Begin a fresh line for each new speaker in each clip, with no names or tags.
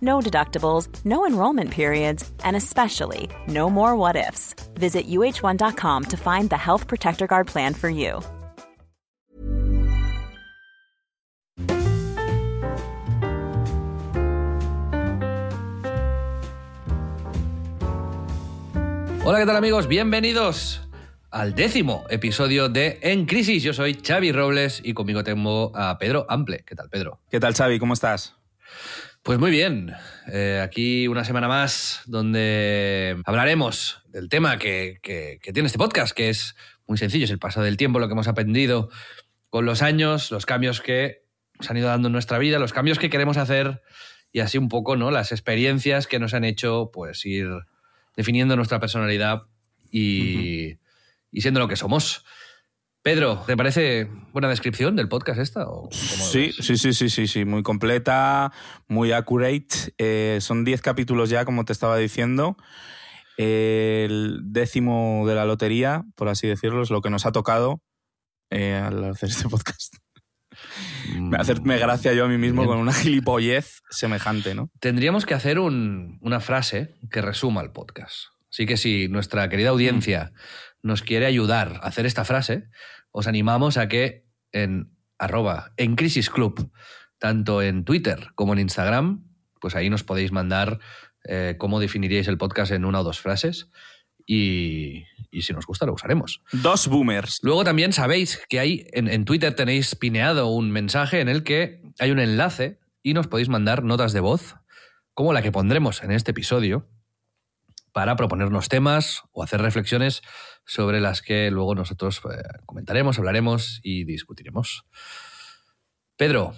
No deductibles, no enrollment periods, and especially no more what ifs. Visit uh1.com to find the Health Protector Guard plan for you.
Hola, ¿qué tal amigos? Bienvenidos al décimo episodio de En Crisis. Yo soy Xavi Robles y conmigo tengo a Pedro Ample. ¿Qué tal, Pedro?
¿Qué tal, Xavi? ¿Cómo estás?
Pues muy bien. Eh, aquí una semana más donde hablaremos del tema que, que- que tiene este podcast, que es muy sencillo, es el paso del tiempo, lo que hemos aprendido con los años, los cambios que se han ido dando en nuestra vida, los cambios que queremos hacer y así un poco, ¿no? Las experiencias que nos han hecho pues ir definiendo nuestra personalidad y, y siendo lo que somos. Pedro, ¿te parece buena descripción del podcast esta? o
Sí, sí, sí, sí, sí, sí, muy completa, muy accurate. Eh, son 10 capítulos ya, como te estaba diciendo. El décimo de la lotería, por así decirlo, es lo que nos ha tocado eh, al hacer este podcast. Me hacerme gracia yo a mí mismo
Bien.
con una gilipollez semejante, ¿no?
Tendríamos que hacer un- una frase que resuma el podcast. Así que si nuestra querida audiencia nos quiere ayudar a hacer esta frase, os animamos a que en arroba en Crisis Club, tanto en Twitter como en Instagram, pues ahí nos podéis mandar eh, cómo definiríais el podcast en una o dos frases y, y si nos gusta lo usaremos.
Dos boomers.
Luego también sabéis que hay en, en Twitter tenéis pineado un mensaje en el que hay un enlace y nos podéis mandar notas de voz, como la que pondremos en este episodio, para proponernos temas o hacer reflexiones sobre las que luego nosotros eh, comentaremos, hablaremos y discutiremos. Pedro,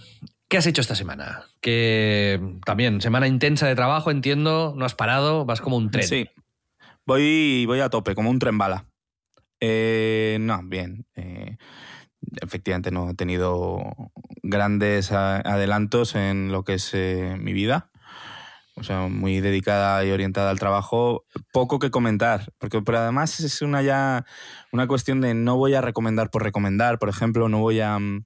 ¿qué has hecho esta semana? Que también, semana intensa de trabajo, entiendo, no has parado, vas como un tren.
Sí. Voy, voy a tope, como un tren bala. Eh, no, bien. eh, efectivamente, no he tenido grandes adelantos en lo que es eh, mi vida. O sea, muy dedicada y orientada al trabajo. Poco que comentar, porque pero además es una ya una cuestión de no voy a recomendar por recomendar, por ejemplo, no voy a, mm,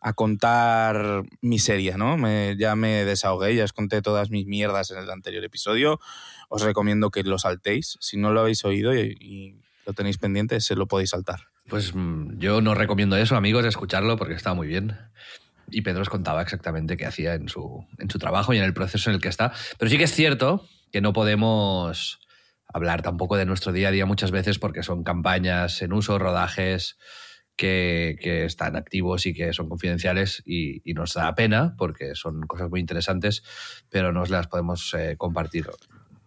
a contar miseria, ¿no? Me- ya me desahogué, ya os conté todas mis mierdas en el anterior episodio. Os recomiendo que lo saltéis. Si no lo habéis oído y, y lo tenéis pendiente, se lo podéis saltar.
Pues mm, yo no recomiendo eso, amigos, escucharlo porque está muy bien. Y Pedro os contaba exactamente qué hacía en su, en su trabajo y en el proceso en el que está. Pero sí que es cierto que no podemos hablar tampoco de nuestro día a día muchas veces porque son campañas en uso, rodajes que, que están activos y que son confidenciales y, nos da pena porque son cosas muy interesantes, pero no las podemos eh, compartir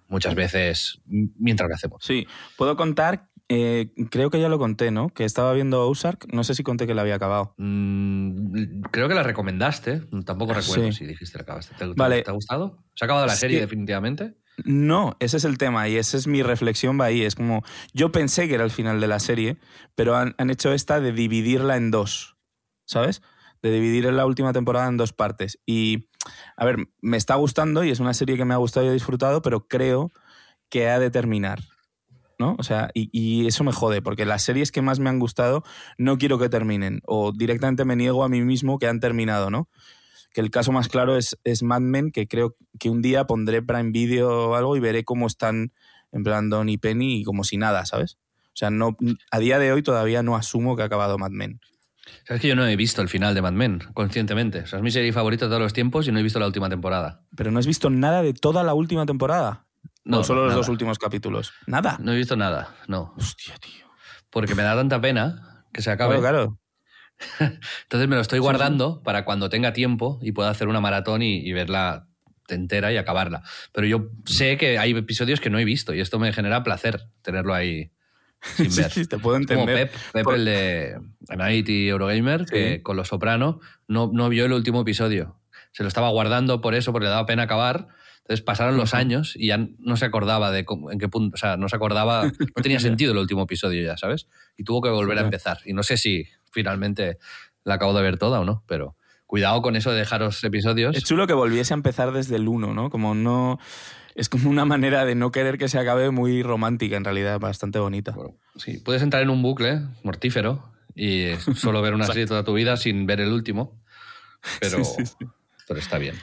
muchas veces mientras lo hacemos.
Sí, puedo contar, eh, creo que ya lo conté, ¿no? Que estaba viendo Ozark, no sé si conté que la había acabado.
Mm, creo que la recomendaste. Tampoco recuerdo
Sí.
si dijiste que la acabaste. ¿Te, te-
Vale.
te ha gustado? ¿Se ha acabado la
Sí.
serie definitivamente?
No, ese es el tema y esa es mi reflexión va ahí. Es como, yo pensé que era el final de la serie, pero han, han hecho esta de dividirla en dos, ¿sabes? De dividir la última temporada en dos partes. Y, a ver, me está gustando y es una serie que me ha gustado y he disfrutado, pero creo que ha de terminar. ¿No? O sea, y, y eso me jode, porque las series que más me han gustado no quiero que terminen, o directamente me niego a mí mismo que han terminado, ¿no? que el caso más claro es, es Mad Men, que creo que un día pondré Prime Video o algo y veré cómo están en plan Don y Penny y como si nada, ¿sabes? O sea, no, a día de hoy todavía no asumo que ha acabado Mad Men.
Sabes que yo no he visto el final de Mad Men, conscientemente. O sea, es mi serie favorita de todos los tiempos y no he visto la última temporada.
Pero no has visto nada de toda la última temporada.
No,
No, solo los
nada.
dos últimos capítulos. Nada.
No he visto nada, no.
Hostia, tío.
Porque me da tanta pena que se acabe.
Claro, claro.
Entonces me lo estoy
Sí,
guardando para cuando tenga tiempo y pueda hacer una maratón y, y verla entera y acabarla. Pero yo sé que hay episodios que no he visto y esto me genera placer tenerlo ahí sin
Sí,
ver.
sí, te puedo
Como
entender.
Pep, Pep
Por-
el de Night y Eurogamer, que
Sí.
con Los Soprano no, no vio el último episodio. Se lo estaba guardando por eso, porque le daba pena acabar. Entonces pasaron los años y ya no se acordaba de cómo- en qué punto, o sea, no se acordaba, no tenía sentido el último episodio ya, ¿sabes? Y tuvo que volver a empezar. Y no sé si finalmente la acabo de ver toda o no, pero cuidado con eso de dejaros episodios.
Es chulo que volviese a empezar desde el 1, ¿no? Como no. Es como una manera de no querer que se acabe muy romántica, en realidad, bastante bonita.
Bueno, sí, puedes entrar en un bucle mortífero y solo ver una serie toda tu vida sin ver el último, pero,
Sí, sí, sí.
pero está bien.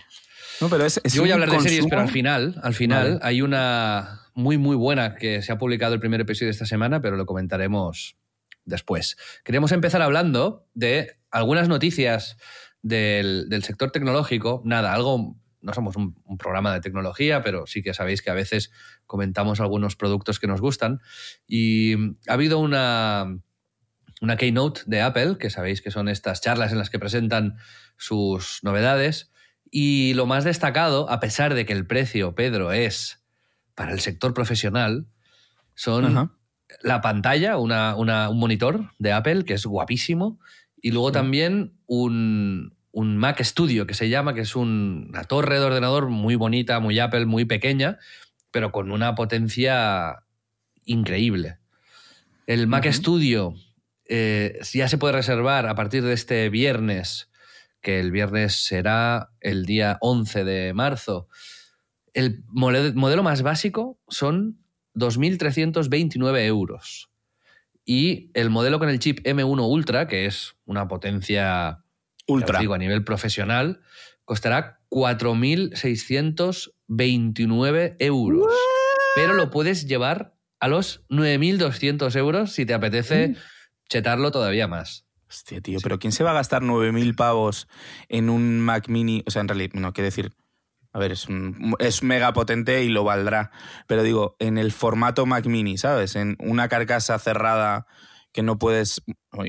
No, pero es, es
Yo voy a hablar de series, pero al final, al final
Vale.
hay una muy, muy buena que se ha publicado el primer episodio de esta semana, pero lo comentaremos después. Queríamos empezar hablando de algunas noticias del, del sector tecnológico. Nada, algo, no somos un, un programa de tecnología, pero sí que sabéis que a veces comentamos algunos productos que nos gustan. Y ha habido una, una keynote de Apple, que sabéis que son estas charlas en las que presentan sus novedades. Y lo más destacado, a pesar de que el precio, Pedro, es para el sector profesional, son
Ajá.
la pantalla, una, una- un monitor de Apple, que es guapísimo, y luego
Sí.
también un, un Mac Studio, que se llama, que es un- una torre de ordenador muy bonita, muy Apple, muy pequeña, pero con una potencia increíble. El Mac. Studio eh, ya se puede reservar a partir de este viernes, que el viernes será el día 11 de marzo. El modelo más básico son 2.329 euros. Y el modelo con el chip M1 Ultra, que es una potencia
Ultra.
digo, a nivel profesional, costará 4.629 euros. Pero lo puedes llevar a los 9.200 euros si te apetece
Mm.
chetarlo todavía más.
Hostia, tío, pero ¿quién se va a gastar 9.000 pavos en un Mac Mini? O sea, en realidad, no, quiero decir, a ver, es, un- es mega potente y lo valdrá. Pero digo, en el formato Mac Mini, ¿sabes? En una carcasa cerrada que no puedes...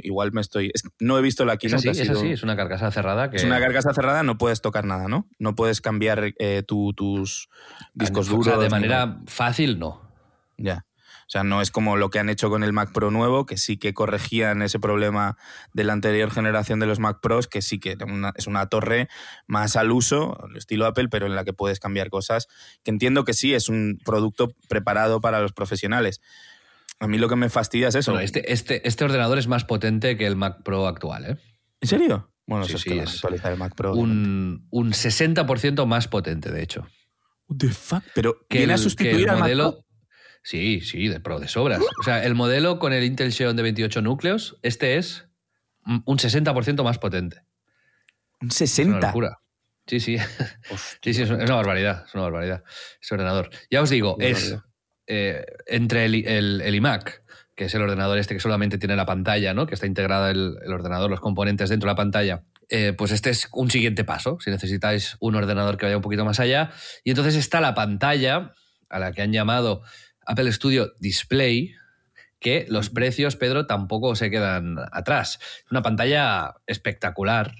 Igual me estoy... es- no he visto la
Es
keynote.
así, es así, es una carcasa cerrada que...
Es una carcasa cerrada, no puedes tocar nada, ¿no? No puedes cambiar eh, tu- tus discos
o sea,
duros.
de manera fácil, no.
Ya. O sea, no es como lo que han hecho con el Mac Pro nuevo, que sí que corregían ese problema de la anterior generación de los Mac Pros, que sí que una- es una torre más al uso, al estilo Apple, pero en la que puedes cambiar cosas, que entiendo que sí es un producto preparado para los profesionales. A mí lo que me fastidia es eso.
Bueno, este, este, este ordenador es más potente que el Mac Pro actual, ¿eh?
¿En serio? Bueno,
Sí,
eso es
sí,
que
es
actualizar el Mac Pro.
Un, un 60% más potente, de hecho.
The fuck? Pero
que
viene
el,
a sustituir
que el
al Mac
modelo.
Pro.
Sí, sí, de pro, de sobras. O sea, el modelo con el Intel Xeon de 28 núcleos, este es un 60% más potente.
Un
Es una
60.
locura. Sí, sí. Sí, sí, es una es una barbaridad. Es una barbaridad. Ese ordenador. Ya os digo,
Qué
es eh, entre el, el- el iMac, que es el ordenador este que solamente tiene la pantalla, ¿no? Que está integrada el, el ordenador, los componentes dentro de la pantalla. eh, pues este es un siguiente paso, si necesitáis un ordenador que vaya un poquito más allá. Y entonces está la pantalla, a la que han llamado Apple Studio Display, que los precios, Pedro, tampoco se quedan atrás. Una pantalla espectacular,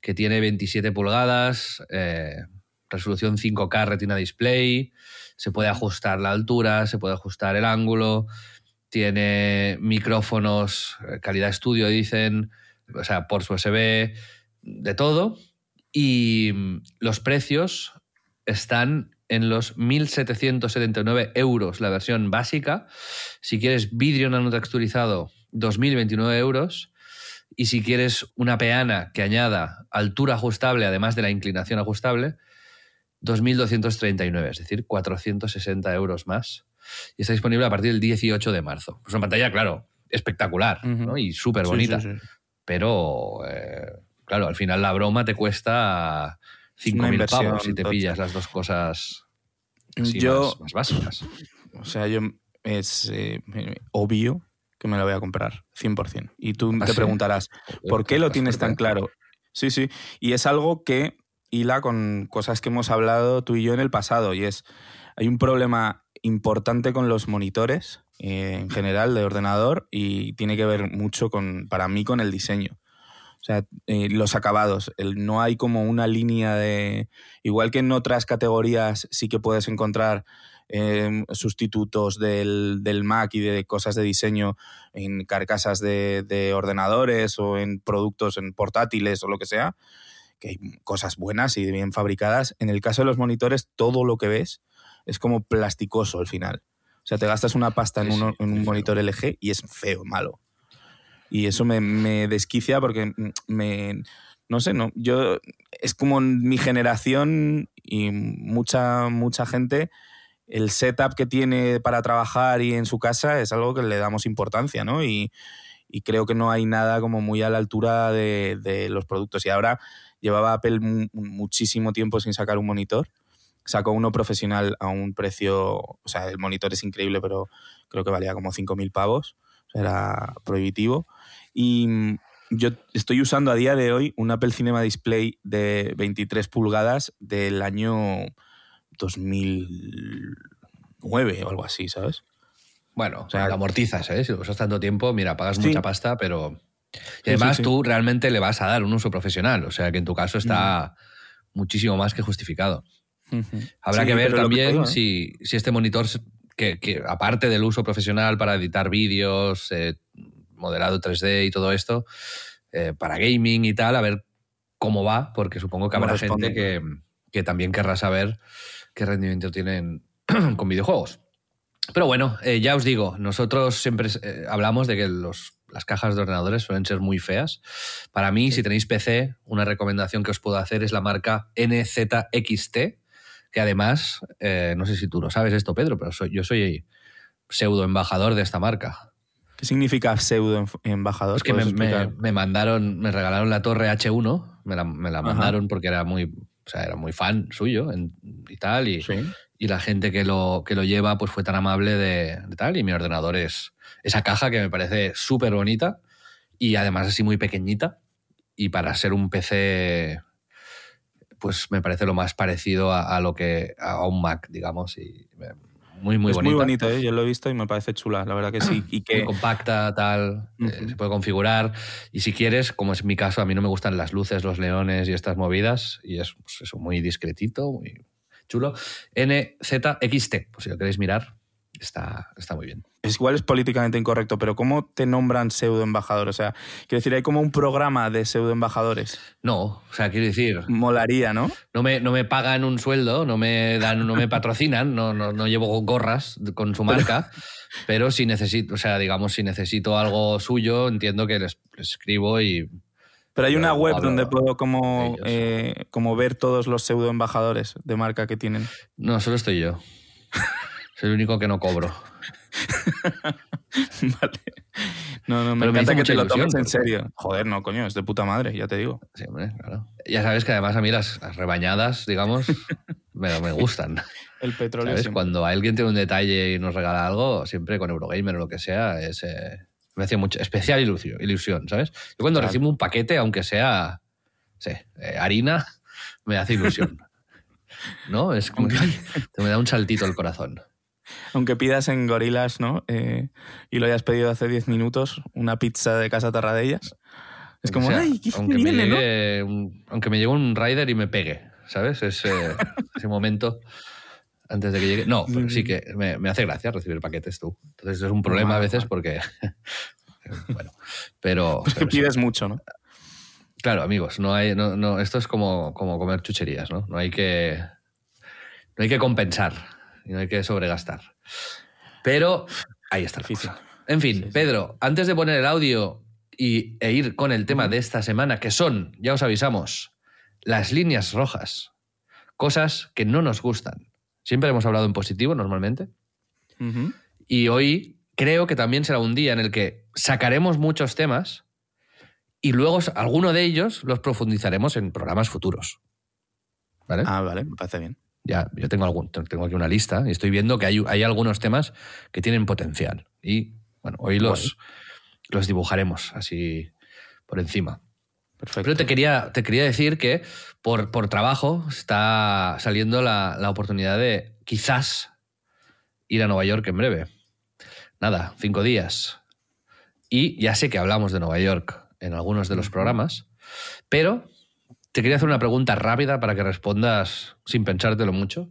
que tiene 27 pulgadas, eh, resolución 5K Retina Display, se puede ajustar la altura, se puede ajustar el ángulo, tiene micrófonos, eh, calidad estudio, dicen, o sea, por su USB, de todo. Y mm, los precios están en los 1.779 euros la versión básica. Si quieres vidrio nanotexturizado, 2.029 euros. Y si quieres una peana que añada altura ajustable, además de la inclinación ajustable, 2.239, es decir, 460 euros más. Y está disponible a partir del 18 de marzo. Es una pantalla, claro, espectacular. ¿no? y súper
Sí,
bonita,
sí, sí.
pero eh, claro, al final la broma te cuesta 5.000
inversión,
pavos si te pillas las dos cosas así
Yo-
más, más básicas.
O sea, yo es eh, obvio que me lo voy a comprar, 100%. Y tú
¿Ah,
te
sí?
preguntarás, ¿por qué lo tienes tan claro? Sí, sí. Y es algo que hila con cosas que hemos hablado tú y yo en el pasado. Y es, hay un problema importante con los monitores eh, en general de ordenador y tiene que ver mucho con, para mí, con el diseño. O sea, eh, los acabados. El- no hay como una línea de... Igual que en otras categorías sí que puedes encontrar eh, sustitutos del, del Mac y de cosas de diseño en carcasas de, de ordenadores o en productos en portátiles o lo que sea, que hay cosas buenas y bien fabricadas. En el caso de los monitores, todo lo que ves es como plasticoso al final. O sea, te gastas una pasta en, uno- en un monitor LG y es feo, malo. Y eso me, me desquicia porque mm, me... No sé, no. Yo. Es como mi generación y mucha, mucha gente. El setup que tiene para trabajar y en su casa es algo que le damos importancia, ¿no? Y, y creo que no hay nada como muy a la altura de, de los productos. Y ahora llevaba Apple mu- muchísimo tiempo sin sacar un monitor. Sacó uno profesional a un precio. O sea, el monitor es increíble, pero creo que valía como 5.000 pavos. Era prohibitivo. Y mm, yo estoy usando a día de hoy un Apple Cinema Display de 23 pulgadas del año 2009 o algo así, ¿sabes?
Bueno,
O sea,
lo amortizas, ¿eh? Si lo usas tanto tiempo, mira, pagas
Sí.
mucha pasta, pero... Y además
sí, sí.
tú realmente le vas a dar un uso profesional, o sea que en tu caso está muchísimo más que justificado. Habrá que ver
que
también
¿eh?
si, si este monitor, que aparte del uso profesional para editar vídeos, eh, modelado 3D y todo esto, eh, para gaming y tal, a ver cómo va, porque supongo que habrá
responde.
gente que, que también querrá saber qué rendimiento tienen con videojuegos. Pero bueno, eh, ya os digo, nosotros siempre eh, hablamos de que los, las cajas de ordenadores suelen ser muy feas. Para mí, si tenéis PC, una recomendación que os puedo hacer es la marca NZXT, que además, no sé si tú lo sabes esto, Pedro, pero soy- yo soy pseudo embajador de esta marca.
¿Qué significa pseudo em- embajador?
Es que me,
¿Puedes
me- me mandaron, me regalaron la torre H1, me la, me la mandaron porque era muy, o sea, era muy fan suyo en- y tal, y,
Sí.
y la gente que lo, que lo lleva pues fue tan amable de, de tal, y mi ordenador es esa caja que me parece súper bonita y además así muy pequeñita, y para ser un PC pues me parece lo más parecido a, a lo que a un Mac, digamos, y me- muy muy
es
bonita.
muy bonito, ¿eh? yo lo he visto y me parece chula, la verdad que sí. Y
muy
que
compacta, tal, eh, se puede configurar. Y si quieres, como es mi caso, a mí no me gustan las luces, los leones y estas movidas, y es pues eso, muy discretito, muy chulo. NZXT, pues si lo queréis mirar, está, está muy bien.
Es igual es políticamente incorrecto, pero ¿cómo te nombran pseudo embajador? O sea, quiero decir, hay como un programa de pseudo embajadores.
No, o sea, quiero decir,
Molaría, ¿no?
no me, no me pagan un sueldo, no me dan, no me patrocinan, no, no, no llevo gorras con su marca, pero si necesito, o sea, digamos, si necesito algo suyo, entiendo que les, les escribo y
Pero hay una web donde puedo como, eh, como ver todos los pseudo embajadores de marca que tienen.
no, solo estoy yo. Soy el único que no cobro.
vale. No, no, me
Pero
encanta que te lo tomes en serio. Joder, no, coño, es de puta madre, ya te digo.
Sí, hombre, claro. Ya sabes que además a mí las, las rebañadas, digamos, me, me gustan.
El petróleo
¿Sabes? Cuando alguien tiene un detalle y nos regala algo, siempre con Eurogamer o lo que sea, es, eh, me hace mucha especial ilusión, ilusión, ¿sabes? Yo cuando
Claro.
recibo un paquete, aunque sea, sí, eh, harina, me hace ilusión. ¿No? Es como que te me da un saltito el corazón.
Aunque pidas en Gorilas, ¿no? Eh, y lo hayas pedido hace 10 minutos, una pizza de Casa Tarradellas. Es como,
O sea,
ay, qué
aunque, me
viene, ¿no?
llegue un, aunque me llegue un rider y me pegue, ¿sabes? Ese, ese momento antes de que llegue. No, pero sí que me, me hace gracia recibir paquetes tú. Entonces es un problema a veces porque. bueno, pero.
Es que
sí.
pides mucho, ¿no?
Claro, amigos, no hay, no, no, esto es como, como comer chucherías, ¿no? No hay que. No hay que compensar y no hay que sobregastar. Pero ahí está la cosa. En fin,
Sí, sí.
Pedro, antes de poner el audio y, e ir con el tema de esta semana, que son, ya os avisamos, las líneas rojas. Cosas que no nos gustan. Siempre hemos hablado en positivo normalmente. Y hoy creo que también será un día en el que sacaremos muchos temas y luego alguno de ellos los profundizaremos en programas futuros. ¿Vale?
Ah, vale, me parece bien.
Ya, yo tengo, algún, tengo aquí una lista y estoy viendo que hay, hay algunos temas que tienen potencial. Y bueno, hoy los, los dibujaremos así por encima.
Perfecto.
Pero te quería, te quería decir que por, por trabajo está saliendo la, la oportunidad de quizás ir a Nueva York en breve. Nada, cinco días. Y ya sé que hablamos de Nueva York en algunos de los programas, pero te quería hacer una pregunta rápida para que respondas sin pensártelo mucho.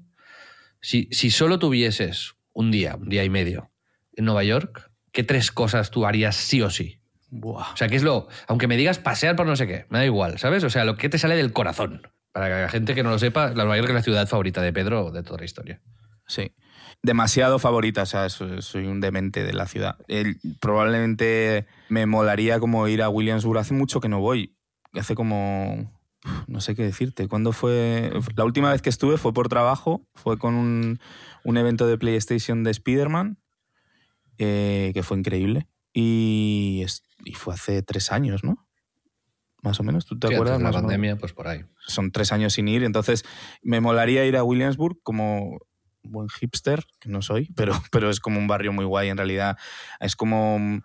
Si, si solo tuvieses un día, un día y medio en Nueva York, ¿qué tres cosas tú harías sí o sí?
Buah.
O sea, ¿qué es lo. Aunque me digas pasear por no sé qué, me da igual, ¿sabes? O sea, lo que te sale del corazón. Para que la gente que no lo sepa, Nueva York es la ciudad favorita de Pedro de toda la historia.
Sí. Demasiado favorita, o sea, soy, soy un demente de la ciudad. El- probablemente me molaría como ir a Williamsburg. Hace mucho que no voy. Hace como. No sé qué decirte. ¿Cuándo fue? La última vez que estuve fue por trabajo. Fue con un, un evento de PlayStation de Spider-Man. eh, que fue increíble. Y, es- y fue hace tres años, ¿no? Más o menos. ¿Tú te
Sí,
acuerdas? Más
la pandemia, pues por ahí.
son tres años sin ir, entonces me molaría ir a Williamsburg como buen hipster, que no soy, pero, pero es como un barrio muy guay en realidad. Es como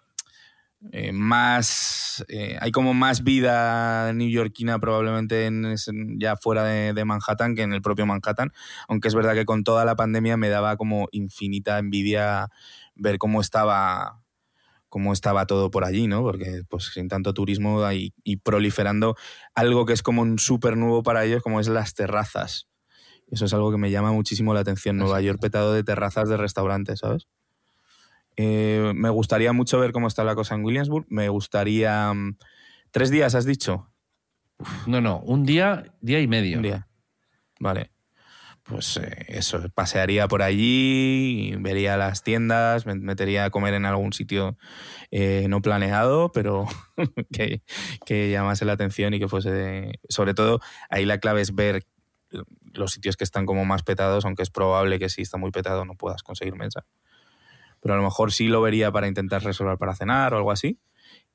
eh, más... eh, hay como más vida neoyorquina probablemente en, ya fuera de, de Manhattan que en el propio Manhattan, aunque es verdad que con toda la pandemia me daba como infinita envidia ver cómo estaba cómo estaba todo por allí, ¿no? Porque pues sin tanto turismo y, y proliferando algo que es como un súper nuevo para ellos, como es las terrazas. Eso es algo que me llama muchísimo la atención. Nueva York petado de terrazas de restaurantes, ¿sabes? Eh, me gustaría mucho ver cómo está la cosa en Williamsburg. Me gustaría... mm, ¿Tres días has dicho?
No, no, un día, día y medio.
Un día. Vale. Pues eh, eso, pasearía por allí, vería las tiendas, me metería a comer en algún sitio eh, no planeado, pero que, que llamase la atención y que fuese... de- Sobre todo, ahí la clave es ver los sitios que están como más petados, aunque es probable que si está muy petado no puedas conseguir mesa. Pero a lo mejor sí lo vería para intentar reservar para cenar o algo así.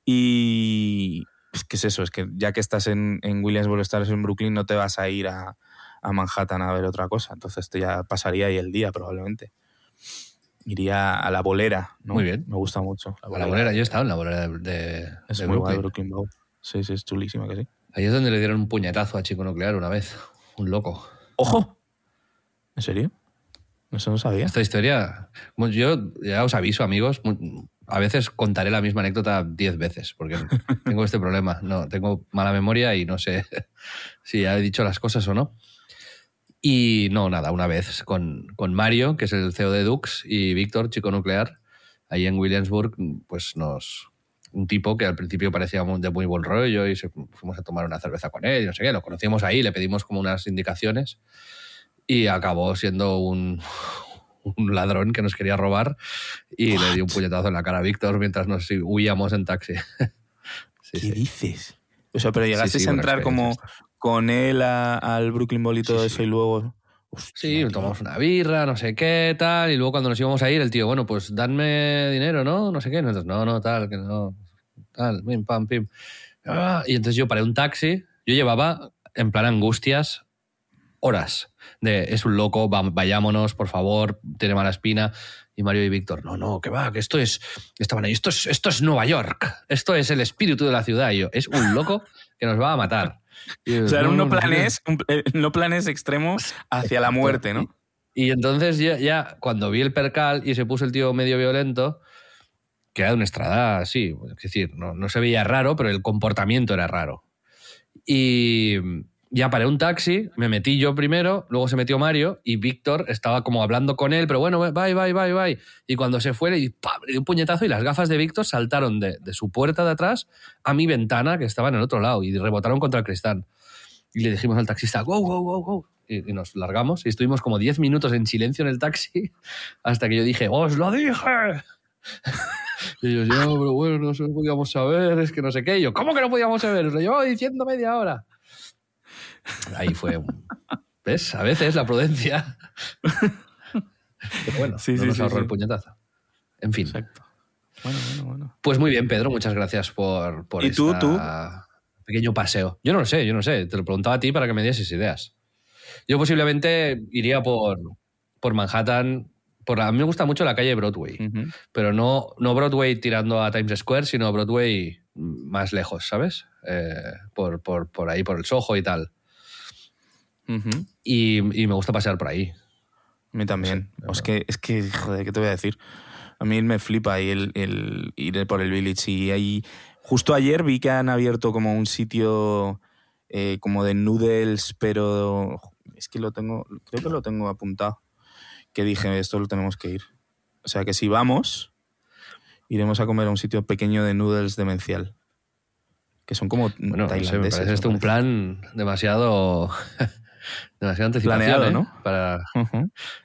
Y... Es que es eso, es que ya que estás en, en Williamsburg, estás en Brooklyn, no te vas a ir a, a Manhattan a ver otra cosa. Entonces te ya pasaría ahí el día probablemente. Iría a la bolera. ¿no?
Muy bien.
Me gusta mucho.
A la bolera, yo he estado en la bolera de, de-
Es
de
muy
Brooklyn.
Brooklyn Bowl. Sí, sí, es chulísima que sí.
Ahí es donde le dieron un puñetazo a Chico Nuclear una vez. Un loco.
¡Ojo! ¿En serio? Eso no sabía.
Esta historia, yo ya os aviso, amigos, a veces contaré la misma anécdota diez veces, porque tengo este problema. No, tengo mala memoria y no sé si ya he dicho las cosas o no. Y no, nada, una vez con, con Mario, que es el CEO de Dux, y Víctor, chico nuclear, ahí en Williamsburg, pues nos. Un tipo que al principio parecía de muy buen rollo y se- fuimos a tomar una cerveza con él y no sé qué, lo conocíamos ahí, le pedimos como unas indicaciones y acabó siendo un, un ladrón que nos quería robar y le dio un puñetazo en la cara a Víctor mientras nos huíamos en taxi. Sí,
¿Qué
sí.
dices? O sea, pero llegasteis
sí,
a entrar como con él a- al Brooklyn Bowl y todo eso y luego... Hostia,
Sí, tomamos una birra, no sé qué, tal, y luego cuando nos íbamos a ir, el tío, bueno, pues danme dinero, ¿no? No sé qué. Nosotros, no, no, tal, que no, tal, pim, pam, pim. Ah, Y entonces yo paré un taxi, yo llevaba en plan angustias horas de es un loco, va- vayámonos, por favor, tiene mala espina. Y Mario y Víctor, no, no, que va, que esto es, estaban ahí, esto es, esto es Nueva York, esto es el espíritu de la ciudad. Y yo, es un loco que nos va a matar. Yo,
O sea, no planes, un eh, no planes extremo hacia la muerte, ¿no?
Y entonces ya, ya cuando vi el percal y se puso el tío medio violento, que era de una estrada así, es decir, no, no se veía raro, pero el comportamiento era raro. Y ya paré un taxi, me metí yo primero, luego se metió Mario y Víctor estaba como hablando con él, pero bueno, bye, bye, bye, bye. Y cuando se fue, le, di- un puñetazo y las gafas de Víctor saltaron de, de su puerta de atrás a mi ventana que estaba en el otro lado y rebotaron contra el cristal. Y le dijimos al taxista, go, go, go, go. Y, y nos largamos y estuvimos como 10 minutos en silencio en el taxi hasta que yo dije, ¡os lo dije! y ellos, ya, pero bueno, no lo podíamos saber, es que no sé qué. Y yo, ¿cómo que no podíamos saber? Lo llevaba diciendo media hora. Ahí fue un... ¿Ves? A veces la prudencia. Pero bueno,
Sí,
no
sí,
nos
sí,
ahorró
sí.
el puñetazo. En fin.
Exacto. Bueno, bueno, bueno.
Pues muy bien, Pedro, muchas gracias por, por
¿Y tú,
esta
tú?
pequeño paseo. Yo no lo sé, yo no sé. Te lo preguntaba a ti para que me dieses ideas. Yo posiblemente iría por, por Manhattan. Por, a mí me gusta mucho la calle Broadway, pero no, no Broadway tirando a Times Square, sino Broadway más lejos, ¿sabes? Eh, por, por, por ahí, por el Soho y tal. Y, y me gusta pasear por ahí.
A mí también.
Sí,
es, que, es que, joder, ¿qué te voy a decir? A mí me flipa ahí el, el ir por el Village. Y ahí, justo ayer vi que han abierto como un sitio eh, como de noodles, pero es que lo tengo, creo que lo tengo apuntado. Que dije, esto lo tenemos que ir. O sea que si vamos, iremos a comer a un sitio pequeño de noodles demencial. Que son como
Bueno, no sé, me parece esto un plan demasiado. Demasiado anticipación.
Planeado,
¿eh?
¿no?
Para.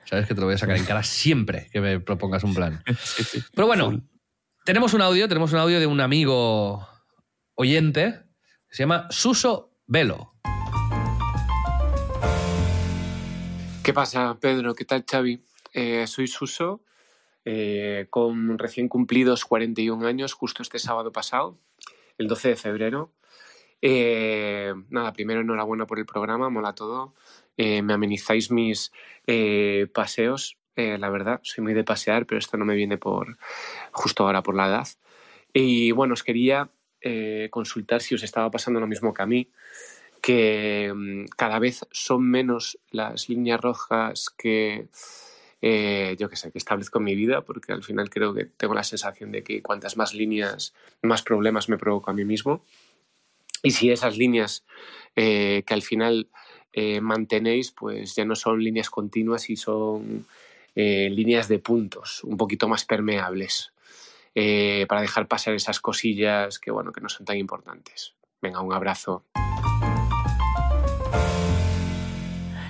Sabes que te lo voy a sacar en cara siempre que me propongas un plan.
Sí, sí.
Pero bueno,
Full.
tenemos un audio, tenemos un audio de un amigo oyente que se llama Suso Velo.
¿Qué pasa, Pedro? ¿Qué tal, Xavi? Eh, soy Suso, eh, con recién cumplidos 41 años, justo este sábado pasado, el 12 de febrero. Eh, nada, primero enhorabuena por el programa, mola todo. Eh, me amenizáis mis eh, paseos, eh, la verdad, soy muy de pasear, pero esto no me viene por justo ahora por la edad. Y bueno, os quería consultar si os estaba pasando lo mismo que a mí, que mm, cada vez son menos las líneas rojas que yo que sé, que establezco en mi vida, porque al final creo que tengo la sensación de que cuantas más líneas, más problemas me provoco a mí mismo. Y si esas líneas eh, que al final eh, mantenéis, pues ya no son líneas continuas y son eh, líneas de puntos, un poquito más permeables, eh, para dejar pasar esas cosillas que, bueno, que no son tan importantes. Venga, un abrazo.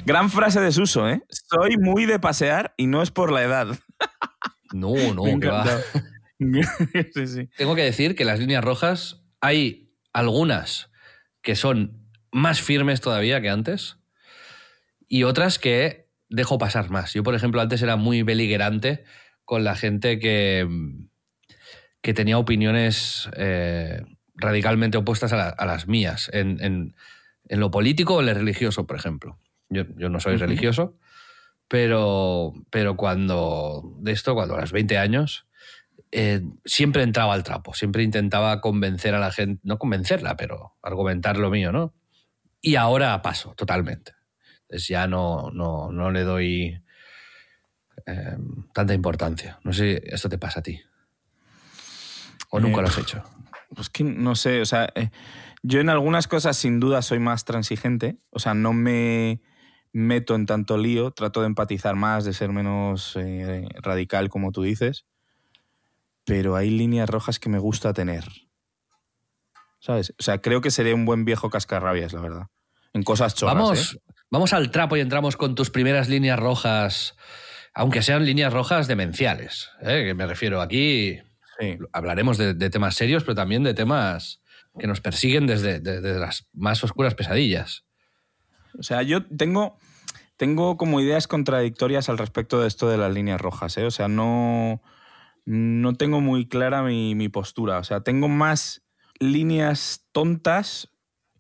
Gran frase de Suso, ¿eh? Soy muy de pasear y no es por la edad.
No, no, que va.
encantado. sí, sí.
Tengo que decir que las líneas rojas hay algunas que son más firmes todavía que antes y otras que dejo pasar más. Yo, por ejemplo, antes era muy beligerante con la gente que, que tenía opiniones eh, radicalmente opuestas a, la- a las mías en, en- en lo político o en lo religioso, por ejemplo. Yo, yo no soy religioso, pero, pero cuando de esto, cuando a los 20 años, eh, siempre entraba al trapo, siempre intentaba convencer a la gente, no convencerla, pero argumentar lo mío, ¿no? Y ahora paso totalmente. Entonces ya no, no, no le doy eh, tanta importancia. No sé si esto te pasa a ti. O nunca
Eh,
lo has hecho.
Pues que no sé, o sea, yo en algunas cosas sin duda soy más transigente, o sea, no me meto en tanto lío, trato de empatizar más, de ser menos radical, como tú dices, pero hay líneas rojas que me gusta tener. ¿Sabes? O sea, creo que seré un buen viejo cascarrabias, la verdad. En cosas chorras,
Vamos,
¿eh?
vamos al trapo y entramos con tus primeras líneas rojas, aunque sean líneas rojas demenciales. ¿eh? Que me refiero aquí,
Sí.
hablaremos de, de temas serios, pero también de temas que nos persiguen desde, desde las más oscuras pesadillas.
O sea, yo tengo, tengo como ideas contradictorias al respecto de esto de las líneas rojas, ¿eh? O sea, no, no tengo muy clara mi, mi postura. O sea, tengo más líneas tontas,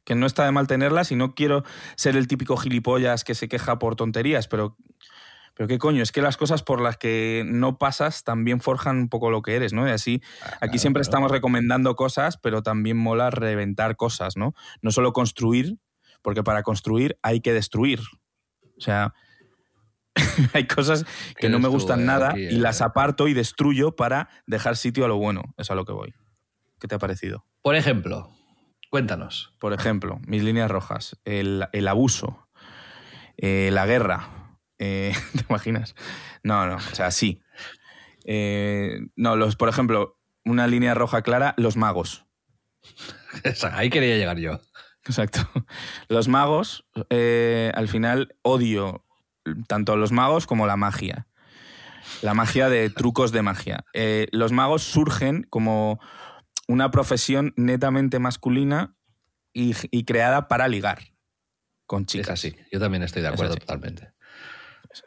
que no está de mal tenerlas, y no quiero ser el típico gilipollas que se queja por tonterías, pero, pero qué coño, es que las cosas por las que no pasas también forjan un poco lo que eres, ¿no? Y así, aquí siempre
claro.
estamos recomendando cosas, pero también mola reventar cosas, ¿no? No solo construir, porque para construir hay que destruir. O sea, hay cosas que
¿Qué
no me
tú,
gustan nada
aquí,
y las aparto y destruyo para dejar sitio a lo bueno. Es a lo que voy. ¿Qué te ha parecido?
Por ejemplo, cuéntanos.
Por ejemplo, mis líneas rojas, el, el abuso, eh, la guerra. eh, ¿Te imaginas? No, no, o sea, sí. Eh, no, los, por ejemplo, una línea roja clara, los magos.
Ahí quería llegar yo.
Exacto. Los magos, eh, al final, odio tanto los magos como la magia. La magia de trucos de magia. Eh, los magos surgen como una profesión netamente masculina y, y creada para ligar con chicas.
Es así. Yo también estoy de acuerdo totalmente.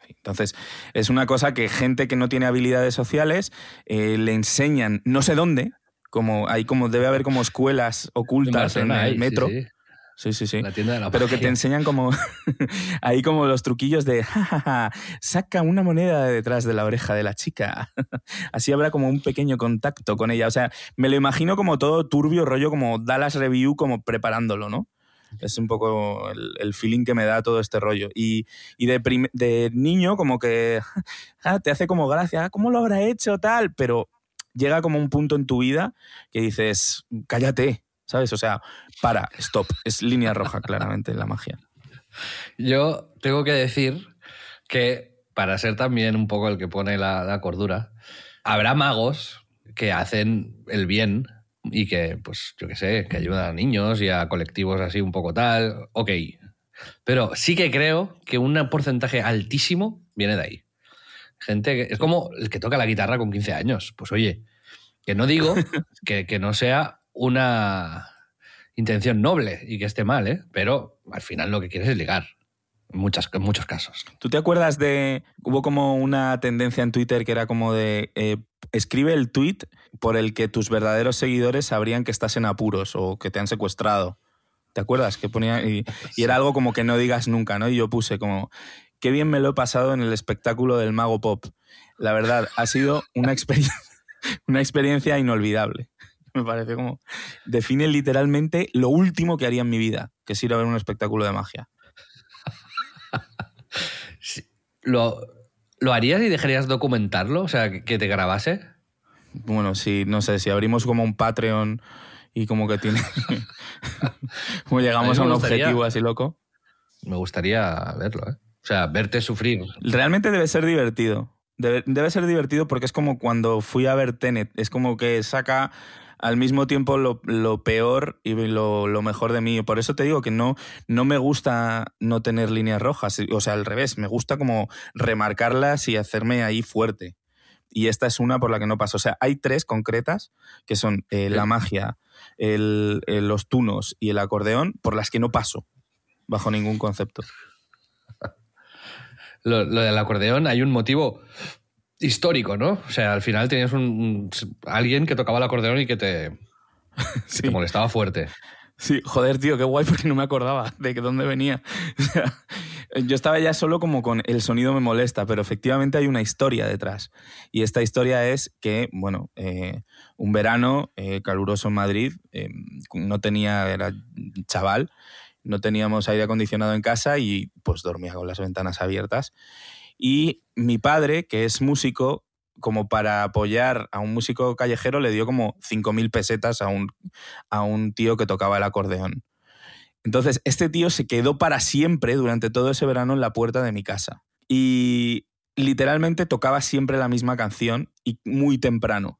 Entonces, es una cosa que gente que no tiene habilidades sociales eh, le enseñan, no sé dónde, como hay como debe haber como escuelas ocultas en, el metro. Sí, sí, sí.
La tienda de la
Pero que te enseñan como ahí como los truquillos de saca una moneda de detrás de la oreja de la chica. Así habrá como un pequeño contacto con ella. O sea, me lo imagino como todo turbio, rollo como Dallas Review, como preparándolo, ¿no? Es un poco el, feeling que me da todo este rollo. Y, de, de, niño, como que ah, te hace como gracia, ah, ¿cómo lo habrá hecho tal? Pero llega como un punto en tu vida que dices, cállate, ¿sabes? O sea, para, stop. Es línea roja, claramente, la magia.
Yo tengo que decir que, para ser también un poco el que pone la, cordura, habrá magos que hacen el bien y que, pues, yo qué sé, que ayudan a niños y a colectivos así un poco tal, ok. Pero sí que creo que un porcentaje altísimo viene de ahí. Gente que es como el que toca la guitarra con 15 años. Pues oye, que no digo que, que no sea una intención noble y que esté mal, ¿eh? pero al final lo que quieres es ligar. En, muchas, en muchos casos.
¿Tú te acuerdas de. Hubo como una tendencia en Twitter que era como de. Eh, escribe el tweet por el que tus verdaderos seguidores sabrían que estás en apuros o que te han secuestrado. ¿Te acuerdas? Que ponía. Y, y era algo como que no digas nunca, ¿no? Y yo puse como. Qué bien me lo he pasado en el espectáculo del Mago Pop. La verdad, ha sido una experiencia, una experiencia inolvidable me parece como... Define literalmente lo último que haría en mi vida, que es ir a ver un espectáculo de magia.
¿Lo, ¿Lo harías y dejarías documentarlo? O sea, que te grabase.
Bueno, si, no sé, si abrimos como un Patreon y como que tiene... como llegamos a, un objetivo así loco.
Me gustaría verlo, ¿eh? O sea, verte sufrir.
Realmente debe ser divertido. Debe, debe, ser divertido porque es como cuando fui a ver Tenet. Es como que saca al mismo tiempo lo, peor y lo, mejor de mí. Por eso te digo que no, no me gusta no tener líneas rojas, o sea, al revés, me gusta como remarcarlas y hacerme ahí fuerte. Y esta es una por la que no paso. O sea, hay tres concretas, que son eh, la magia, los tunos y el acordeón, por las que no paso, bajo ningún concepto.
lo del acordeón, hay un motivo histórico, ¿no? O sea, al final tenías un, alguien que tocaba el acordeón y que te, molestaba fuerte.
Sí, joder, tío, qué guay porque no me acordaba de que dónde venía. yo estaba ya solo como con el sonido me molesta, pero efectivamente hay una historia detrás. Y esta historia es que, bueno, eh, un verano eh, caluroso en Madrid, eh, no tenía, era chaval, no teníamos aire acondicionado en casa y pues dormía con las ventanas abiertas. Y mi padre, que es músico, como para apoyar a un músico callejero, le dio como 5.000 pesetas a un, a un tío que tocaba el acordeón. Entonces, este tío se quedó para siempre durante todo ese verano en la puerta de mi casa. Y literalmente tocaba siempre la misma canción y muy temprano.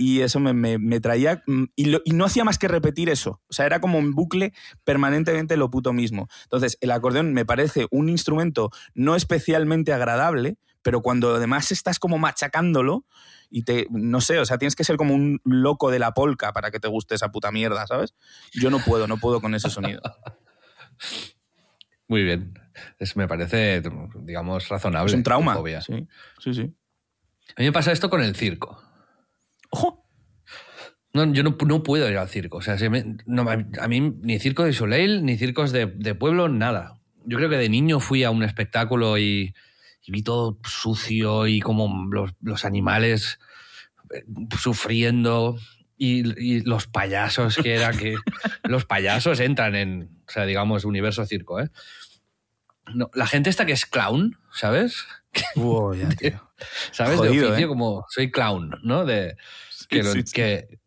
y eso me, traía mm, y, no hacía más que repetir eso. O sea, era como un bucle permanentemente lo puto mismo. Entonces, el acordeón me parece un instrumento no especialmente agradable, pero cuando además estás como machacándolo y te, no sé, o sea, tienes que ser como un loco de la polca para que te guste esa puta mierda, ¿sabes? Yo no puedo, no puedo con ese sonido.
Muy bien. me parece, digamos, razonable.
Es un trauma. Sí, sí, sí.
A mí me pasa esto con el circo.
¡Ojo!
No, yo no, puedo ir al circo. O sea, a mí ni circo de Soleil, ni circos de, pueblo, nada. Yo creo que de niño fui a un espectáculo y, vi todo sucio y como los, animales eh, sufriendo y, los payasos que era que los payasos entran en, o sea, digamos, universo circo, ¿eh? la gente esta que es clown, ¿sabes? ¿Sabes? de oficio ¿eh? como soy clown, ¿no? De, que,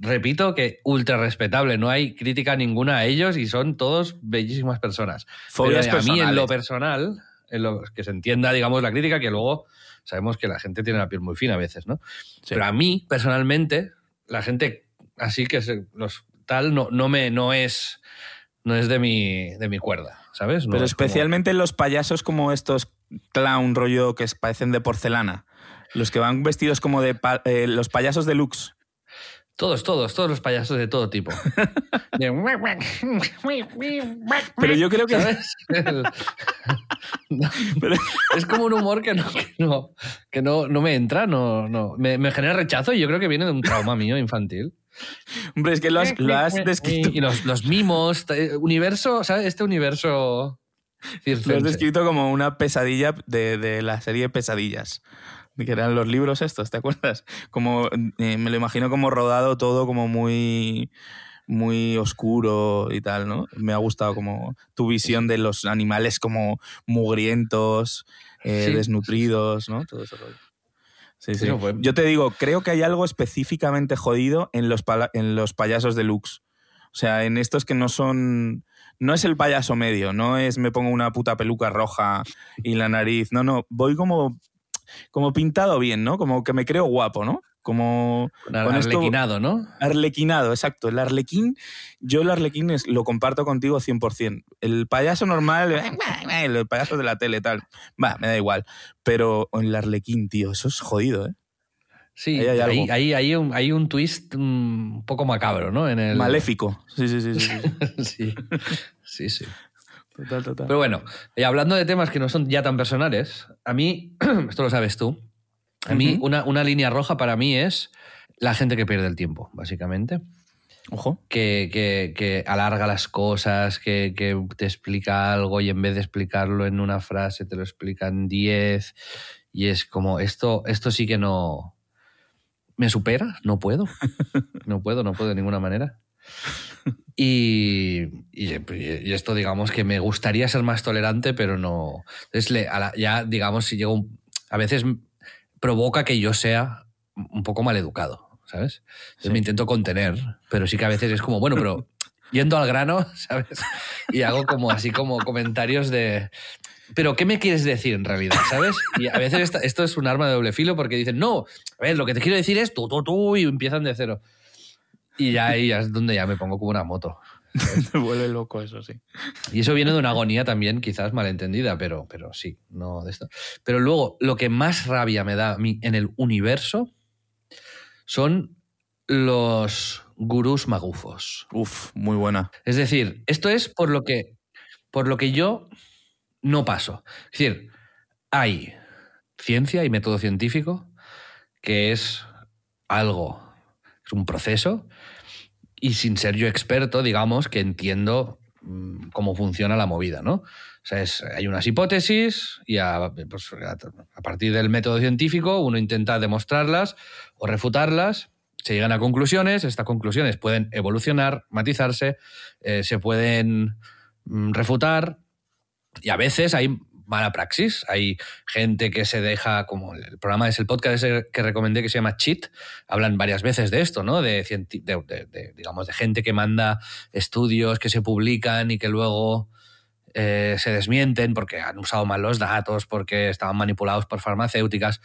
repito que ultra respetable, no hay crítica ninguna a ellos y son todos bellísimas personas. Pero a mí en lo personal, en lo que se entienda, digamos, la crítica, que luego sabemos que la gente tiene la piel muy fina a veces, ¿no?
Sí.
Pero a mí, personalmente, la gente así que se- los tal no, no me no es no es de mi de mi cuerda, ¿sabes? No
Pero
es como-
especialmente los payasos como estos clown rollo que parecen de porcelana. Los que van vestidos como de pa- eh, los payasos deluxe.
todos, todos, todos los payasos de todo tipo. De-
Pero yo creo que
¿Sabes? El- No,
Pero-
es como un humor que no, que no, que no, no me entra, no, no. Me, me genera rechazo y yo creo que viene de un trauma mío infantil.
Hombre, es que lo has, lo has descrito,
Y los, los mimos, eh, universo, ¿sabes? Este universo
lo has descrito como una pesadilla de, de la serie Pesadillas. Que eran los libros estos, ¿te acuerdas? Como eh, me lo imagino como rodado todo como muy muy oscuro y tal, ¿no? Me ha gustado como tu visión de los animales como mugrientos, eh,
Sí.
desnutridos, ¿no? Todo rollo. Sí, sí.
Eso.
Yo te digo, creo que hay algo específicamente jodido en los, en los payasos deluxe. O sea, en estos que no son... No es el payaso medio, no es me pongo una puta peluca roja y la nariz. No, no, voy como, como pintado bien, ¿no? Como que me creo guapo, ¿no? Como
Con
con esto-
arlequinado, ¿no?
arlequinado, exacto. El arlequín, yo el arlequín es, lo comparto contigo 100%. El payaso normal, el payaso de la tele, tal, va, me da igual. Pero el arlequín, tío, eso es jodido, ¿eh?
Sí,
Ahí hay
ahí,
algo.
ahí hay, un, hay un twist un poco macabro, ¿no? En el...
Maléfico. Sí, sí, sí, sí. sí.
sí, sí, sí.
Total, total.
Pero bueno, y hablando de temas que no son ya tan personales, a mí, esto lo sabes tú, a mí una, una línea roja para mí es la gente que pierde el tiempo, básicamente.
Ojo.
Que, que- que alarga las cosas, que, que te explica algo y en vez de explicarlo en una frase te lo explica en diez. Y es como, esto, esto sí que no... ¿Me supera? No puedo. No puedo, no puedo de ninguna manera. Y, y- y esto, digamos, que me gustaría ser más tolerante, pero no. Entonces, ya, digamos, si llego. A veces provoca que yo sea un poco maleducado, ¿sabes? Entonces
Sí.
me intento contener, pero sí que a veces es como, bueno, pero yendo al grano, ¿sabes? Y hago como así como comentarios de. Pero, ¿qué me quieres decir en realidad? ¿Sabes? Y a veces esta- esto es un arma de doble filo porque dicen, no, a ver, lo que te quiero decir es tú, tú, tú, y empiezan de cero. Y ya ahí es donde ya me pongo como una moto.
Te vuelve loco eso, sí.
Y eso viene de una agonía también, quizás malentendida, pero, pero sí, no de esto. Pero luego, lo que más rabia me da a mí en el universo son los gurús magufos.
Uf, muy buena.
Es decir, esto es por lo que, por lo que yo no paso. Es decir, hay ciencia y método científico, que es algo, es un proceso, y sin ser yo experto, digamos, que entiendo mm, cómo funciona la movida, ¿no? O sea, es- hay unas hipótesis y a, pues, a- partir del método científico uno intenta demostrarlas o refutarlas, se llegan a conclusiones, estas conclusiones pueden evolucionar, matizarse, eh, se pueden mm, refutar y a veces hay mala praxis, hay gente que se deja, como el programa es el podcast que recomendé que se llama Cheat, hablan varias veces de esto, ¿no? De- de, digamos, de gente que manda estudios que se publican y que luego eh, se desmienten porque han usado mal los datos, porque estaban manipulados por farmacéuticas.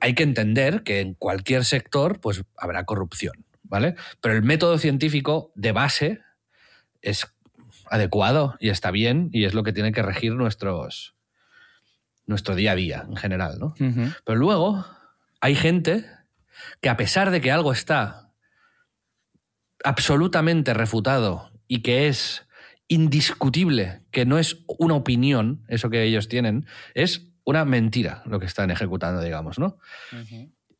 Hay que entender que en cualquier sector pues, habrá corrupción, ¿vale? Pero el método científico de base es adecuado y está bien y es lo que tiene que regir nuestros, nuestro día a día en general, ¿no? Pero luego hay gente que a pesar de que algo está absolutamente refutado y que es indiscutible, que no es una opinión, eso que ellos tienen, es una mentira lo que están ejecutando, digamos, ¿no?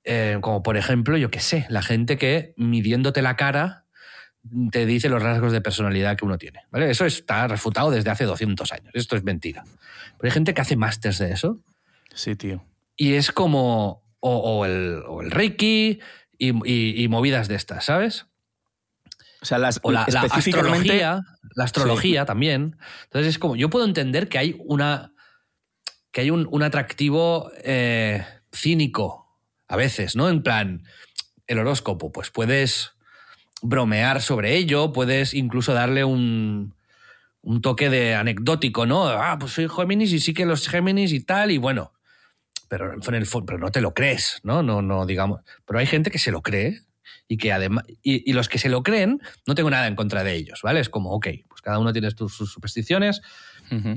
Eh, como por ejemplo, yo qué sé, la gente que midiéndote la cara te dice los rasgos de personalidad que uno tiene. ¿vale? Eso está refutado desde hace 200 años. Esto es mentira. Pero hay gente que hace másters de eso
Sí, tío.
y es como. O, o el, o el Reiki y, y- y movidas de estas, ¿sabes?
O sea, las,
O la, astrología, la astrología también. Entonces es como, yo puedo entender que hay una que hay un, un atractivo eh, cínico a veces, ¿no? En plan, el horóscopo, pues puedes bromear sobre ello, puedes incluso darle un, un toque de anecdótico, ¿no? Ah, pues soy Géminis y sí que los Géminis y tal, y bueno, pero en el pero no te lo crees, ¿no? No, no, digamos. Pero hay gente que se lo cree y que además. Y, los que se lo creen, no tengo nada en contra de ellos, ¿vale? Es como, ok, pues cada uno tiene sus supersticiones.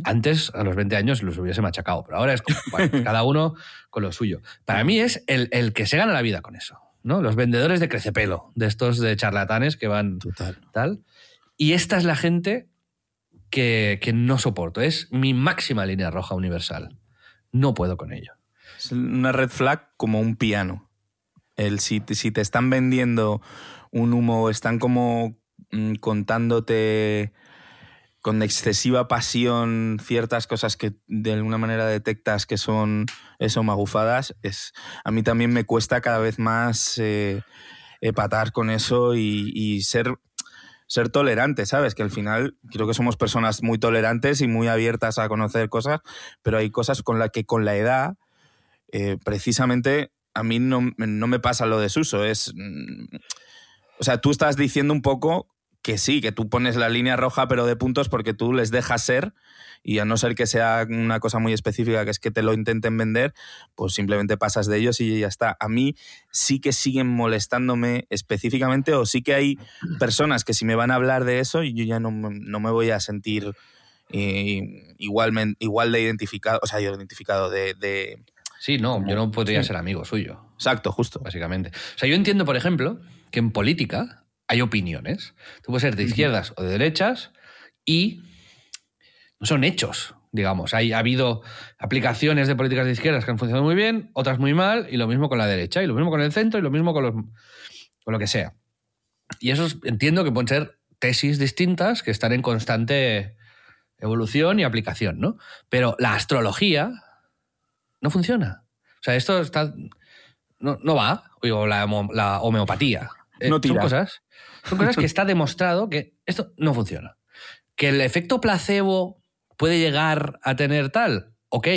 Antes, a los 20 años, los hubiese machacado, pero ahora es como, cada uno con lo suyo. Para mí es el, el, que se gana la vida con eso, ¿no? Los vendedores de crecepelo, de estos de charlatanes que van
Total.
tal. Y esta es la gente que, que no soporto. Es mi máxima línea roja universal. No puedo con ello.
Es una red flag como un piano. El, si, te, si te están vendiendo un humo, están como mm, contándote con excesiva pasión ciertas cosas que de alguna manera detectas que son eso magufadas, es, a mí también me cuesta cada vez más eh, epatar con eso y, y, ser, ser tolerante, ¿sabes? Que al final creo que somos personas muy tolerantes y muy abiertas a conocer cosas, pero hay cosas con las que con la edad eh, precisamente a mí no, no, me pasa lo desuso. Es. Mm, o sea, tú estás diciendo un poco que sí, que tú pones la línea roja, pero de puntos porque tú les dejas ser y a no ser que sea una cosa muy específica, que es que te lo intenten vender, pues simplemente pasas de ellos y ya está. A mí sí que siguen molestándome específicamente o sí que hay personas que si me van a hablar de eso, yo ya no, no me voy a sentir eh, igual, igual de identificado, o sea, yo identificado de, de
Sí, no, yo no podría ser amigo suyo.
Exacto, justo.
Básicamente. O sea, yo entiendo, por ejemplo, que en política hay opiniones. Tú puedes ser de izquierdas o de derechas y no son hechos, digamos. Hay, ha habido aplicaciones de políticas de izquierdas que han funcionado muy bien, otras muy mal, y lo mismo con la derecha, y lo mismo con el centro, y lo mismo con, los, con lo que sea. Y eso entiendo que pueden ser tesis distintas que están en constante evolución y aplicación, ¿no? Pero la astrología no funciona. O sea, esto está. No, no va. Oigo, la, la homeopatía.
Eh, no tira.
Son cosas, son cosas que está demostrado que esto no funciona. Que el efecto placebo puede llegar a tener tal. Ok,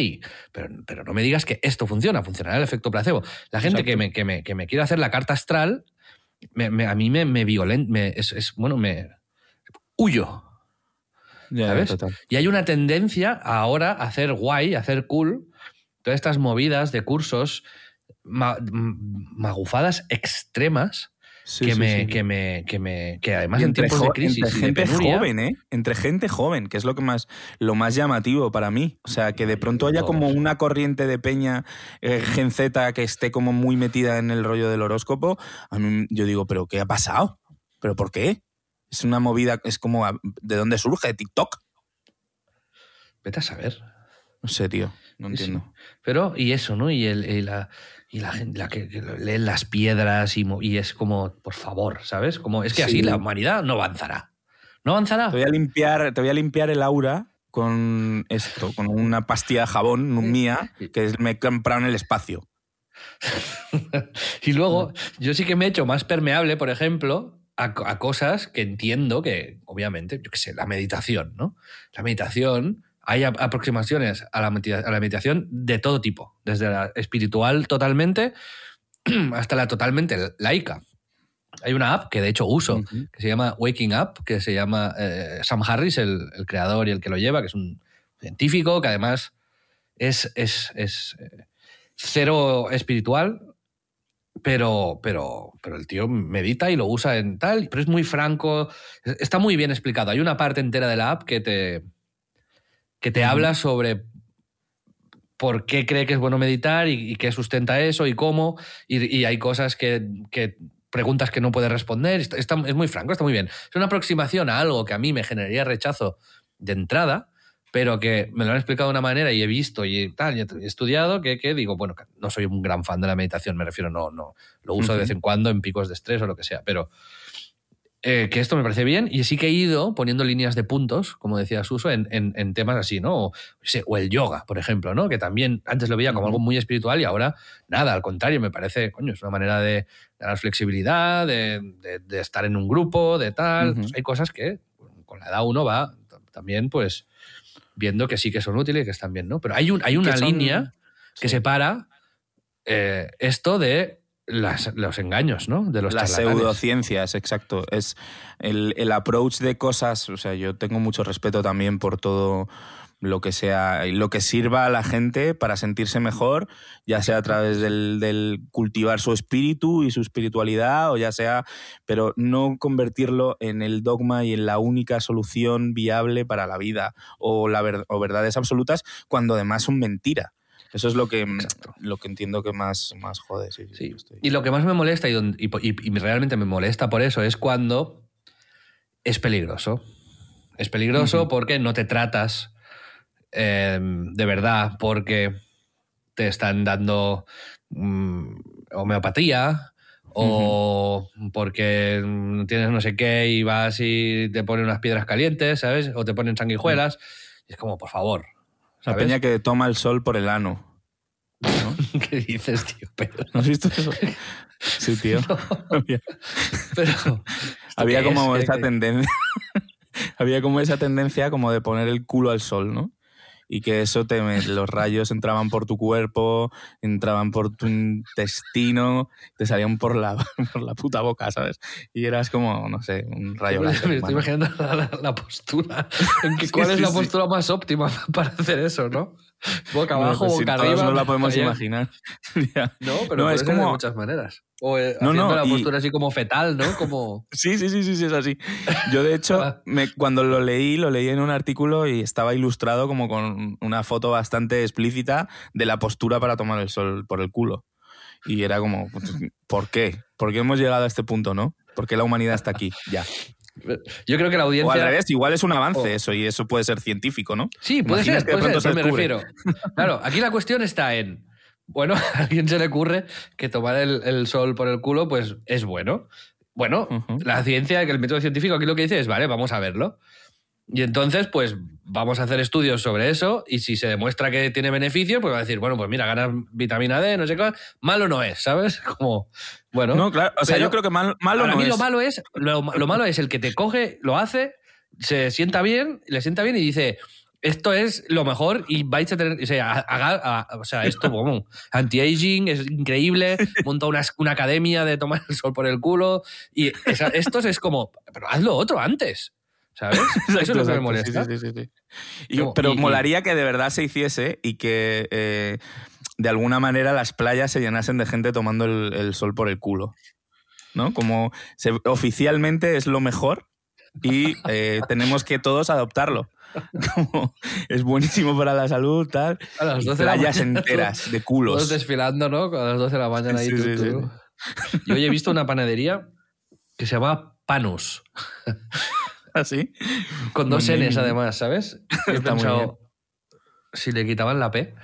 pero, pero no me digas que esto funciona, funcionará el efecto placebo. La gente que me, que, me, que me, quiere hacer la carta astral, me, me, a mí me, me violenta, es, es, bueno, me huyo. ¿Sabes?
total.
Y hay una tendencia ahora a hacer guay, a hacer cool, todas estas movidas de cursos ma magufadas extremas
Sí,
que,
sí,
me,
sí.
que, me, que me que además
Y
en
entre,
tiempos de crisis
entre
de
gente
penuria,
joven, ¿eh? Entre gente joven, que es lo que más lo más llamativo para mí. O sea, que de pronto haya como una corriente de peña eh, Gen Z que esté como muy metida en el rollo del horóscopo. A mí yo digo, ¿pero qué ha pasado? ¿Pero por qué? Es una movida, es como, a- ¿de dónde surge? ¿De TikTok?
Vete a saber.
No sé, tío, no entiendo.
Pero, y eso, ¿no? Y, el, y la, y la gente la que, que leen las piedras y, es como, por favor, ¿sabes? Como, es que así
Sí.
la humanidad no avanzará. No avanzará.
Te voy a limpiar, te voy a limpiar el aura con esto, con una pastilla de jabón mía que me he comprado en el espacio.
y luego, yo sí que me he hecho más permeable, por ejemplo, a cosas que entiendo que, obviamente, yo qué sé, la meditación, ¿no? La meditación, hay aproximaciones a la, medita- a la meditación de todo tipo, desde la espiritual totalmente hasta la totalmente laica. Hay una app que de hecho uso, que se llama Waking Up, que se llama eh, Sam Harris, el, el creador y el que lo lleva, que es un científico que además es, es, es eh, cero espiritual, pero, pero, pero el tío medita y lo usa en tal, pero es muy franco, está muy bien explicado. Hay una parte entera de la app que te, que te habla sobre por qué cree que es bueno meditar y, y qué sustenta eso y cómo, y, y hay cosas que, que preguntas que no puede responder. Está, está- es muy franco, está muy bien. Es una aproximación a algo que a mí me generaría rechazo de entrada, pero que me lo han explicado de una manera y he visto y tal, y he estudiado que, que digo, bueno, no soy un gran fan de la meditación, me refiero, no, no, lo uso de vez en cuando en picos de estrés o lo que sea, pero eh, que esto me parece bien y sí que he ido poniendo líneas de puntos, como decía Suso, en, en- en temas así, ¿no? O, el yoga, por ejemplo, ¿no? Que también antes lo veía como algo muy espiritual y ahora nada, al contrario, me parece, coño, es una manera de ganar flexibilidad, de, de- de estar en un grupo, de tal. Pues hay cosas que con la edad uno va también, pues, viendo que sí que son útiles y que están bien, ¿no? Pero hay, un, hay una
son-
línea que
Sí.
separa eh, esto de las- los engaños, ¿no? De los
Las
charlatanes.
pseudociencias, exacto. Es el, el approach de cosas. O sea, yo tengo mucho respeto también por todo lo que sea, lo que sirva a la gente para sentirse mejor, ya sea a través del, del cultivar su espíritu y su espiritualidad, o ya sea, pero no convertirlo en el dogma y en la única solución viable para la vida, o, la ver- o verdades absolutas, cuando además son mentira. Eso es lo que,
Exacto.
lo que entiendo que más, más jode. sí, sí, estoy-
Y lo que más me molesta y, don- y y- y realmente me molesta por eso es cuando es peligroso. Es peligroso porque no te tratas eh, de verdad, porque te están dando mm, homeopatía o porque mm, tienes no sé qué y vas y te ponen unas piedras calientes, ¿sabes? O te ponen sanguijuelas. Y es como, por favor.
La peña que toma el sol por el ano.
¿Qué dices, tío? Pero,
¿No has visto eso? Sí, tío. Había,
pero ¿esto
había
qué
como
es?
esa
¿Qué- qué-
tendencia. había como esa tendencia como de poner el culo al sol, ¿no? Y que eso te los rayos entraban por tu cuerpo, entraban por tu intestino, te salían por la, por la puta boca, ¿sabes? Y eras como, no sé, un rayo
Me
láser
estoy imaginando la, la- la postura. En que,
Sí,
¿Cuál es
sí,
la
sí.
postura más óptima para hacer eso, no? Boca abajo,
pues
boca arriba.
no la podemos imaginar.
No, pero
No, es
ser de
como-
muchas maneras. O eh,
No,
haciendo
no,
la
y-
postura así como fetal, ¿no? Como...
Sí, sí, sí, sí, sí, es así. Yo, de hecho,
Ah.
me- cuando lo leí, lo leí en un artículo y estaba ilustrado como con una foto bastante explícita de la postura para tomar el sol por el culo. Y era como, ¿por qué? ¿Por qué hemos llegado a este punto, no? ¿Por qué la humanidad está aquí? Ya.
Yo creo que la audiencia...
O al revés, igual es un avance
o-
eso y eso puede ser científico, ¿no?
Sí, puede
Imaginas
ser,
que de
puede ser,
se
me refiero. Claro, aquí la cuestión está en... Bueno, a alguien se le ocurre que tomar el, el sol por el culo, pues es bueno. Bueno, la ciencia, que el método científico aquí lo que dice es, vale, vamos a verlo. Y entonces, pues vamos a hacer estudios sobre eso y si se demuestra que tiene beneficios, pues va a decir, bueno, pues mira, ganas vitamina D, no sé qué, malo no es, ¿sabes? Como, bueno.
No, claro. O sea, yo creo que mal- malo
Para
no
mí
es.
lo malo es, lo, lo malo es el que te coge, lo hace, se sienta bien, le sienta bien y dice, esto es lo mejor y vais a tener, o sea, haga- a- o sea esto, como anti-aging, es increíble, monta una, una academia de tomar el sol por el culo y esa- estos es como, pero haz lo otro antes, ¿sabes? Eso es lo que me molesta.
sí, sí, sí, sí. Y-
Como-
pero
y- y-
molaría que de verdad se hiciese y que eh, de alguna manera las playas se llenasen de gente tomando el, el sol por el culo. ¿No? Como se- oficialmente es lo mejor y eh, tenemos que todos adoptarlo. Como es buenísimo para la salud, tal.
A las
y
12 de la
playas
mañana,
enteras de
Todos
culos.
desfilando, ¿no? A las 12 de la mañana ahí.
Sí,
tú,
sí,
tú. Yo hoy he visto una panadería que se llama Panus.
¿Así?
Con dos
Buen
Ns además, ¿sabes? He
Está muy
si le quitaban la P.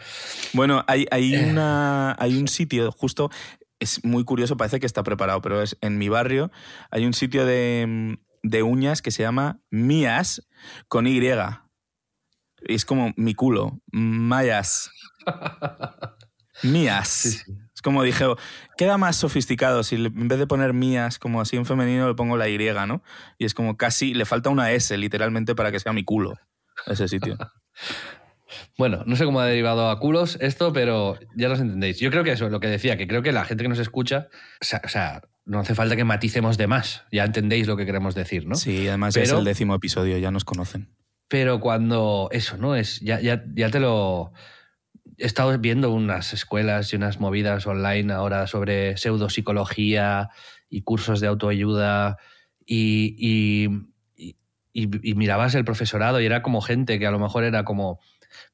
Bueno, hay, hay,
Eh.
una, hay un sitio, justo, es muy curioso, parece que está preparado, pero es en mi barrio, hay un sitio de, de uñas que se llama Mías con Y. Y es como mi culo, Mayas. Mías.
Sí, sí.
Es como dije, queda más sofisticado si en vez de poner mías como así en femenino le pongo la Y, ¿no? Y es como casi, le falta una S literalmente para que sea mi culo, ese sitio.
Bueno, no sé cómo ha derivado a culos esto, pero ya nos entendéis. Yo creo que eso, lo que decía, que creo que la gente que nos escucha, o sea, o sea, no hace falta que maticemos de más. Ya entendéis lo que queremos decir, ¿no?
Sí, además es el décimo episodio, ya nos conocen.
Pero cuando eso, ¿no? Es, ya, ya, ya te lo. He estado viendo unas escuelas y unas movidas online ahora sobre pseudopsicología y cursos de autoayuda y, y, y- y- y mirabas el profesorado y era como gente que a lo mejor era como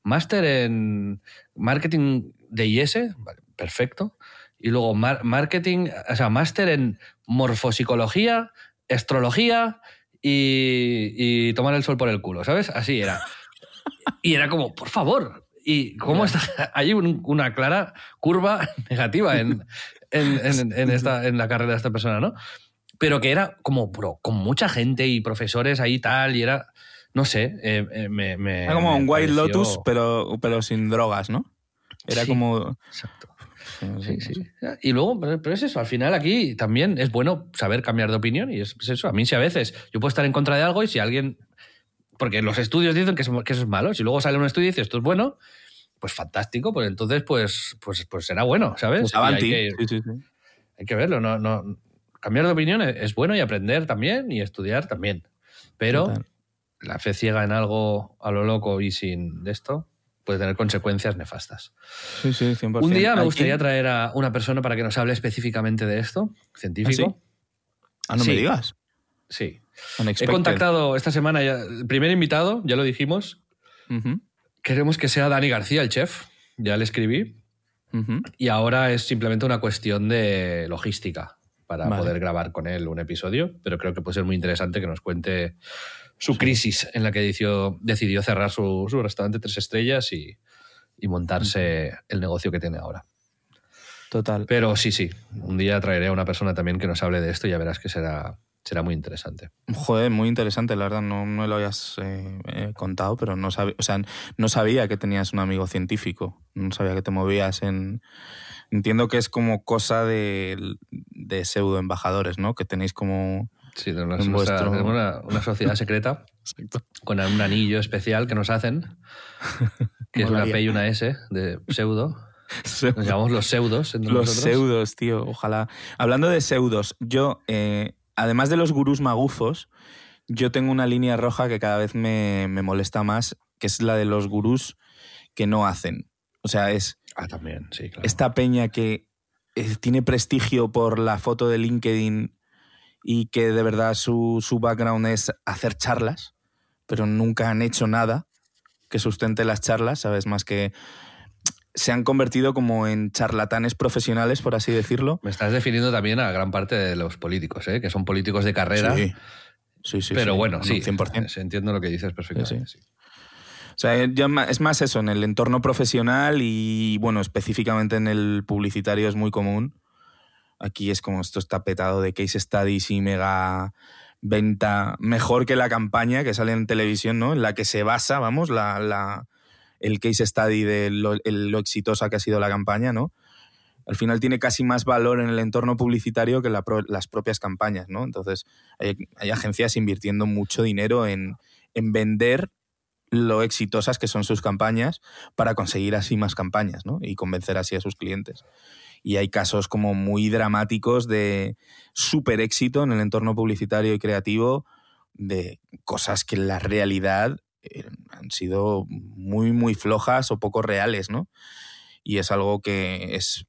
máster en marketing de IS, vale, perfecto. Y luego mar- marketing, o sea, máster en morfopsicología, astrología y, y tomar el sol por el culo, ¿sabes? Así era. Y era como, por favor. ¿Y cómo está? Hay un- una clara curva negativa en, en, en- en esta, en la carrera de esta persona, ¿no? Pero que era como, bro, con mucha gente y profesores ahí tal, y era, no sé, eh, eh, me, me-
Era como
me
un White
pareció-
Lotus, pero, pero sin drogas, ¿no? Era
Sí.
como...
Exacto. Sí, sí. Y luego, pero es eso, al final aquí también es bueno saber cambiar de opinión y es eso. A mí si a veces yo puedo estar en contra de algo y si alguien... Porque los estudios dicen que, es- que eso es malo, si luego sale un estudio y dice esto es bueno, pues fantástico, pues entonces pues, pues, pues será bueno, ¿sabes?
Pues
Y hay
avanti.
que-
Sí, sí, sí.
hay que verlo. No, no, cambiar de opinión es bueno y aprender también y estudiar también. Pero la fe ciega en algo a lo loco y sin esto puede tener consecuencias nefastas.
Sí, sí, 100%.
Un día me gustaría traer a una persona para que nos hable específicamente de esto, científico.
Ah, no
Sí.
me digas.
Sí. He contactado esta semana, ya, el primer invitado, ya lo dijimos, queremos que sea Dani García, el chef, ya le escribí, y ahora es simplemente una cuestión de logística para
Vale.
poder grabar con él un episodio, pero creo que puede ser muy interesante que nos cuente su crisis en la que decidió, decidió cerrar su, su restaurante tres estrellas y, y montarse el negocio que tiene ahora.
Total.
Pero sí, sí, un día traeré a una persona también que nos hable de esto y ya verás que será, será muy interesante.
Joder, muy interesante, la verdad. No me lo habías eh, eh, contado, pero no sabía, o sea, no sabía que tenías un amigo científico. No sabía que te movías en. Entiendo que es como cosa de, de pseudo embajadores, ¿no? Que tenéis como.
Sí, tenemos,
En
una,
vuestro-
tenemos una- una sociedad secreta con un anillo especial que nos hacen, que es una. P y una S de pseudo. Nos llamamos los pseudos entre
Los
nosotros.
pseudos, tío, ojalá. Hablando de pseudos, yo, eh, además de los gurús magufos, yo tengo una línea roja que cada vez me, me molesta más, que es la de los gurús que no hacen. O sea, es
Ah, también, sí, claro.
esta peña que eh, tiene prestigio por la foto de LinkedIn y que de verdad su, su background es hacer charlas, pero nunca han hecho nada que sustente las charlas, ¿sabes? Más que se han convertido como en charlatanes profesionales, por así decirlo.
Me estás definiendo también a gran parte de los políticos, ¿eh? que son políticos de carrera.
Sí, sí, sí.
pero
sí.
bueno,
No,
sí,
100%.
entiendo lo que dices perfectamente.
Sí,
sí.
O sea, es más eso, en el entorno profesional y, bueno, específicamente en el publicitario es muy común. Aquí es como esto está petado de case studies y mega venta, mejor que la campaña que sale en televisión, ¿no? En la que se basa, vamos, la, la- el case study de lo, exitosa que ha sido la campaña, ¿no? Al final tiene casi más valor en el entorno publicitario que las propias campañas, ¿no? Entonces, hay, hay agencias invirtiendo mucho dinero en, en vender lo exitosas que son sus campañas para conseguir así más campañas ¿no? y convencer así a sus clientes. Y hay casos como muy dramáticos de súper éxito en el entorno publicitario y creativo de cosas que en la realidad han sido muy, muy flojas o poco reales, ¿no? Y es algo que es,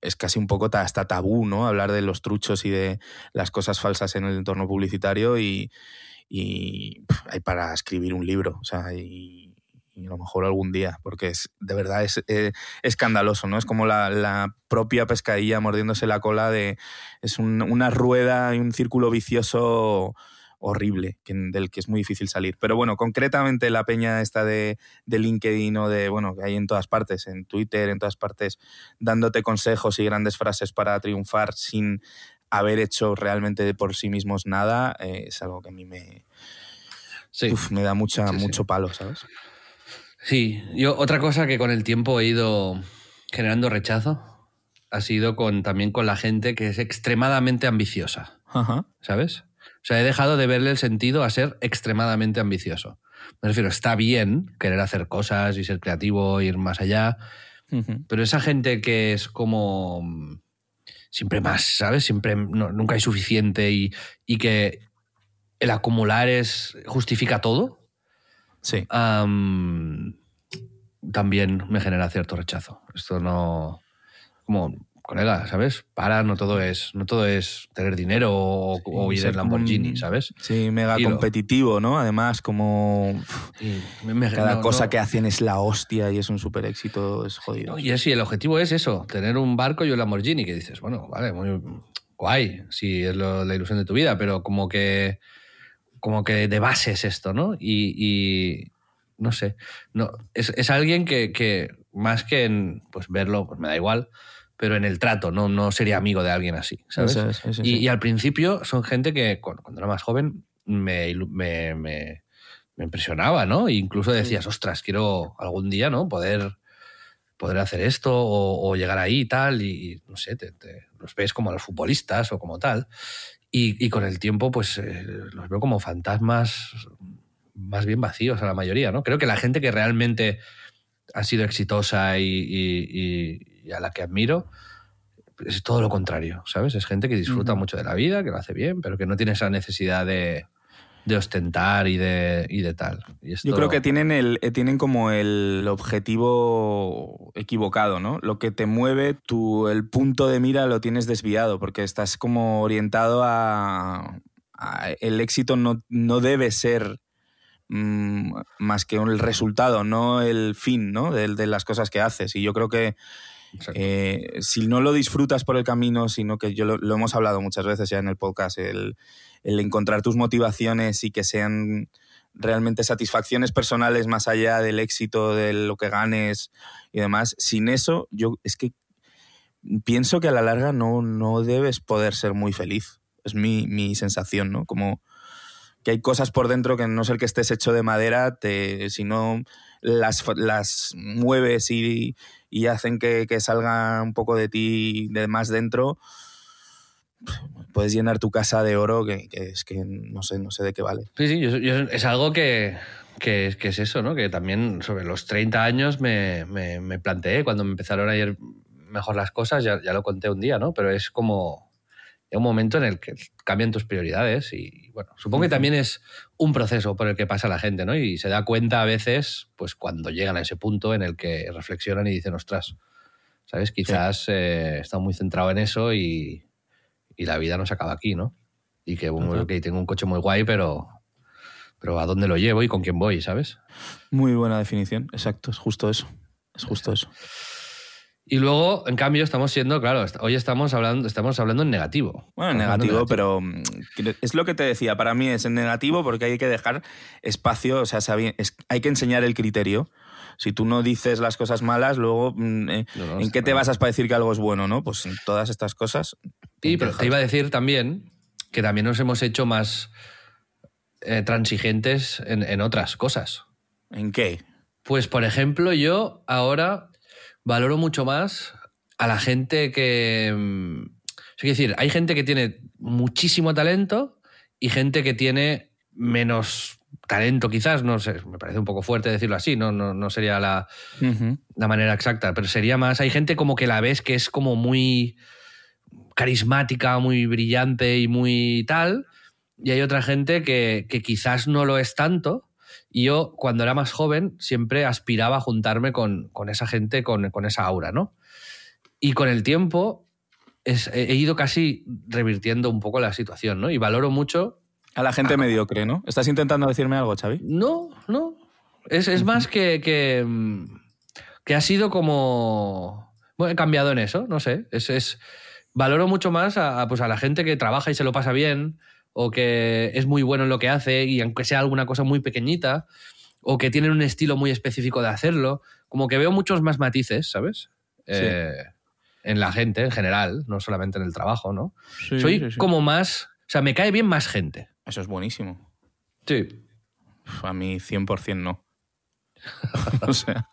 es casi un poco ta- hasta tabú, ¿no? Hablar de los truchos y de las cosas falsas en el entorno publicitario y, y hay para escribir un libro, o sea, y, y a lo mejor algún día, porque es de verdad es eh, escandaloso, ¿no? Es como la, la propia pescadilla mordiéndose la cola de es un- una rueda y un círculo vicioso horrible, que- del que es muy difícil salir. Pero bueno, concretamente la peña esta de, de LinkedIn o de, bueno, que hay en todas partes, en Twitter, en todas partes, dándote consejos y grandes frases para triunfar sin haber hecho realmente por sí mismos nada, eh, es algo que a mí me,
Sí.
uf, me da mucha,
Sí, sí.
mucho palo, ¿sabes?
Sí, yo otra cosa que con el tiempo he ido generando rechazo ha sido con, también con la gente que es extremadamente ambiciosa,
Ajá.
¿sabes? O sea, he dejado de verle el sentido a ser extremadamente ambicioso. Me refiero, está bien querer hacer cosas y ser creativo, ir más allá, pero esa gente que es como mm, siempre más, ¿sabes? Siempre no- nunca hay suficiente y, y que el acumular es justifica todo,
Sí.
am, también me genera cierto rechazo. Esto no. Como, colega, ¿sabes? Para, no todo es, no todo es tener dinero o, o
Sí,
ir en Lamborghini, ¿sabes?
Sí, mega competitivo, ¿no? Además, como
me-
cada
no-
cosa
no-
que hacen es la hostia y es un súper éxito, es jodido.
no, y y el objetivo es eso, tener un barco y un Lamborghini, que dices, bueno, vale, muy guay, si es lo- la ilusión de tu vida, pero como que como que de base es esto, ¿no? Y, y no sé, no, es, es alguien que, que más que en pues verlo, pues me da igual, pero en el trato, no, no sería amigo de alguien así, ¿sabes?
Eso es, eso
y,
sí.
y al principio son gente que cu- cuando era más joven me, me, me- me impresionaba, ¿no? E incluso decías, ostras, quiero algún día, ¿no? Poder, poder hacer esto o, o llegar ahí y tal, y, y, no sé, te, te- los ves como a los futbolistas o como tal. Y, y con el tiempo, pues eh, los veo como fantasmas más bien vacíos a la mayoría, ¿no? Creo que la gente que realmente ha sido exitosa y, y- y- a la que admiro, es todo lo contrario, ¿sabes? Es gente que disfruta mucho de la vida, que lo hace bien, pero que no tiene esa necesidad de, de ostentar y de, y de tal. Y
Yo creo que tienen, el, eh, tienen como el objetivo equivocado, ¿no? Lo que te mueve, tu, el punto de mira lo tienes desviado, porque estás como orientado a... a el éxito no, no debe ser mm, más que el resultado, no el fin, ¿no? De, de las cosas que haces. Y yo creo que eh, si no lo disfrutas por el camino, sino que yo lo, lo, hemos hablado muchas veces ya en el podcast, el, el encontrar tus motivaciones y que sean realmente satisfacciones personales más allá del éxito, de lo que ganes y demás. Sin eso, yo es que pienso que a la larga no, no debes poder ser muy feliz. Es mi, mi sensación, ¿no? Como que hay cosas por dentro que no ser que estés hecho de madera, te, si no las, las mueves y, y hacen que, que, salga un poco de ti de más dentro, puedes llenar tu casa de oro que, es que no sé, no sé de qué vale.
Sí, sí, es algo que, que, que, es eso, ¿no? Que también sobre los 30 años me, me, me planteé cuando me empezaron a ir mejor las cosas, ya, ya, lo conté un día, ¿no? Pero es como un momento en el que cambian tus prioridades y, bueno, supongo que también es un proceso por el que pasa la gente, ¿no? Y se da cuenta a veces, pues cuando llegan a ese punto en el que reflexionan y dicen, ostras, ¿sabes? Quizás sí. eh, he estado muy centrado en eso y, y la vida no se acaba aquí, ¿no? Y que, bueno, okay, tengo un coche muy guay, pero, pero ¿a dónde lo llevo y con quién voy, sabes?
Muy buena definición, exacto, es justo eso. Es justo eso.
Y luego, en cambio, estamos siendo, claro, hoy estamos hablando, estamos hablando en negativo.
Bueno, en negativo, negativo, pero mm, es lo que te decía, para mí es en negativo porque hay que dejar espacio, o sea, hay que enseñar el criterio. Si tú no dices las cosas malas, luego, eh, no, no, ¿en qué te basas para decir que algo es bueno, no? Pues en todas estas cosas.
Sí, pero te iba a decir también que también nos hemos hecho más eh, transigentes en, en otras cosas.
¿En qué?
Pues, por ejemplo, yo ahora valoro mucho más a la gente que... mm, Es decir, hay gente que tiene muchísimo talento y gente que tiene menos talento, quizás, no sé, me parece un poco fuerte decirlo así, no, no, no sería la, uh -huh. la, manera exacta, pero sería más, hay gente como que la ves que es como muy carismática, muy brillante y muy tal, y hay otra gente que, que quizás no lo es tanto, y yo, cuando era más joven, siempre aspiraba a juntarme con, con esa gente, con, con, esa aura, ¿no? Y con el tiempo es, he ido casi revirtiendo un poco la situación, ¿no? Y valoro mucho...
A la gente a... mediocre, ¿no? ¿Estás intentando decirme algo, Xavi?
No, no. Es, es más que, que, que, ha sido como... Bueno, he cambiado en eso, no sé. Es, es... Valoro mucho más a, pues a la gente que trabaja y se lo pasa bien, o que es muy bueno en lo que hace y aunque sea alguna cosa muy pequeñita, o que tienen un estilo muy específico de hacerlo, como que veo muchos más matices, ¿sabes? Sí. Eh, en la gente en general, no solamente en el trabajo, ¿no? Sí, Soy sí, como más, o sea, me cae bien más gente.
Eso es buenísimo.
Sí.
A mí 100% no. o sea,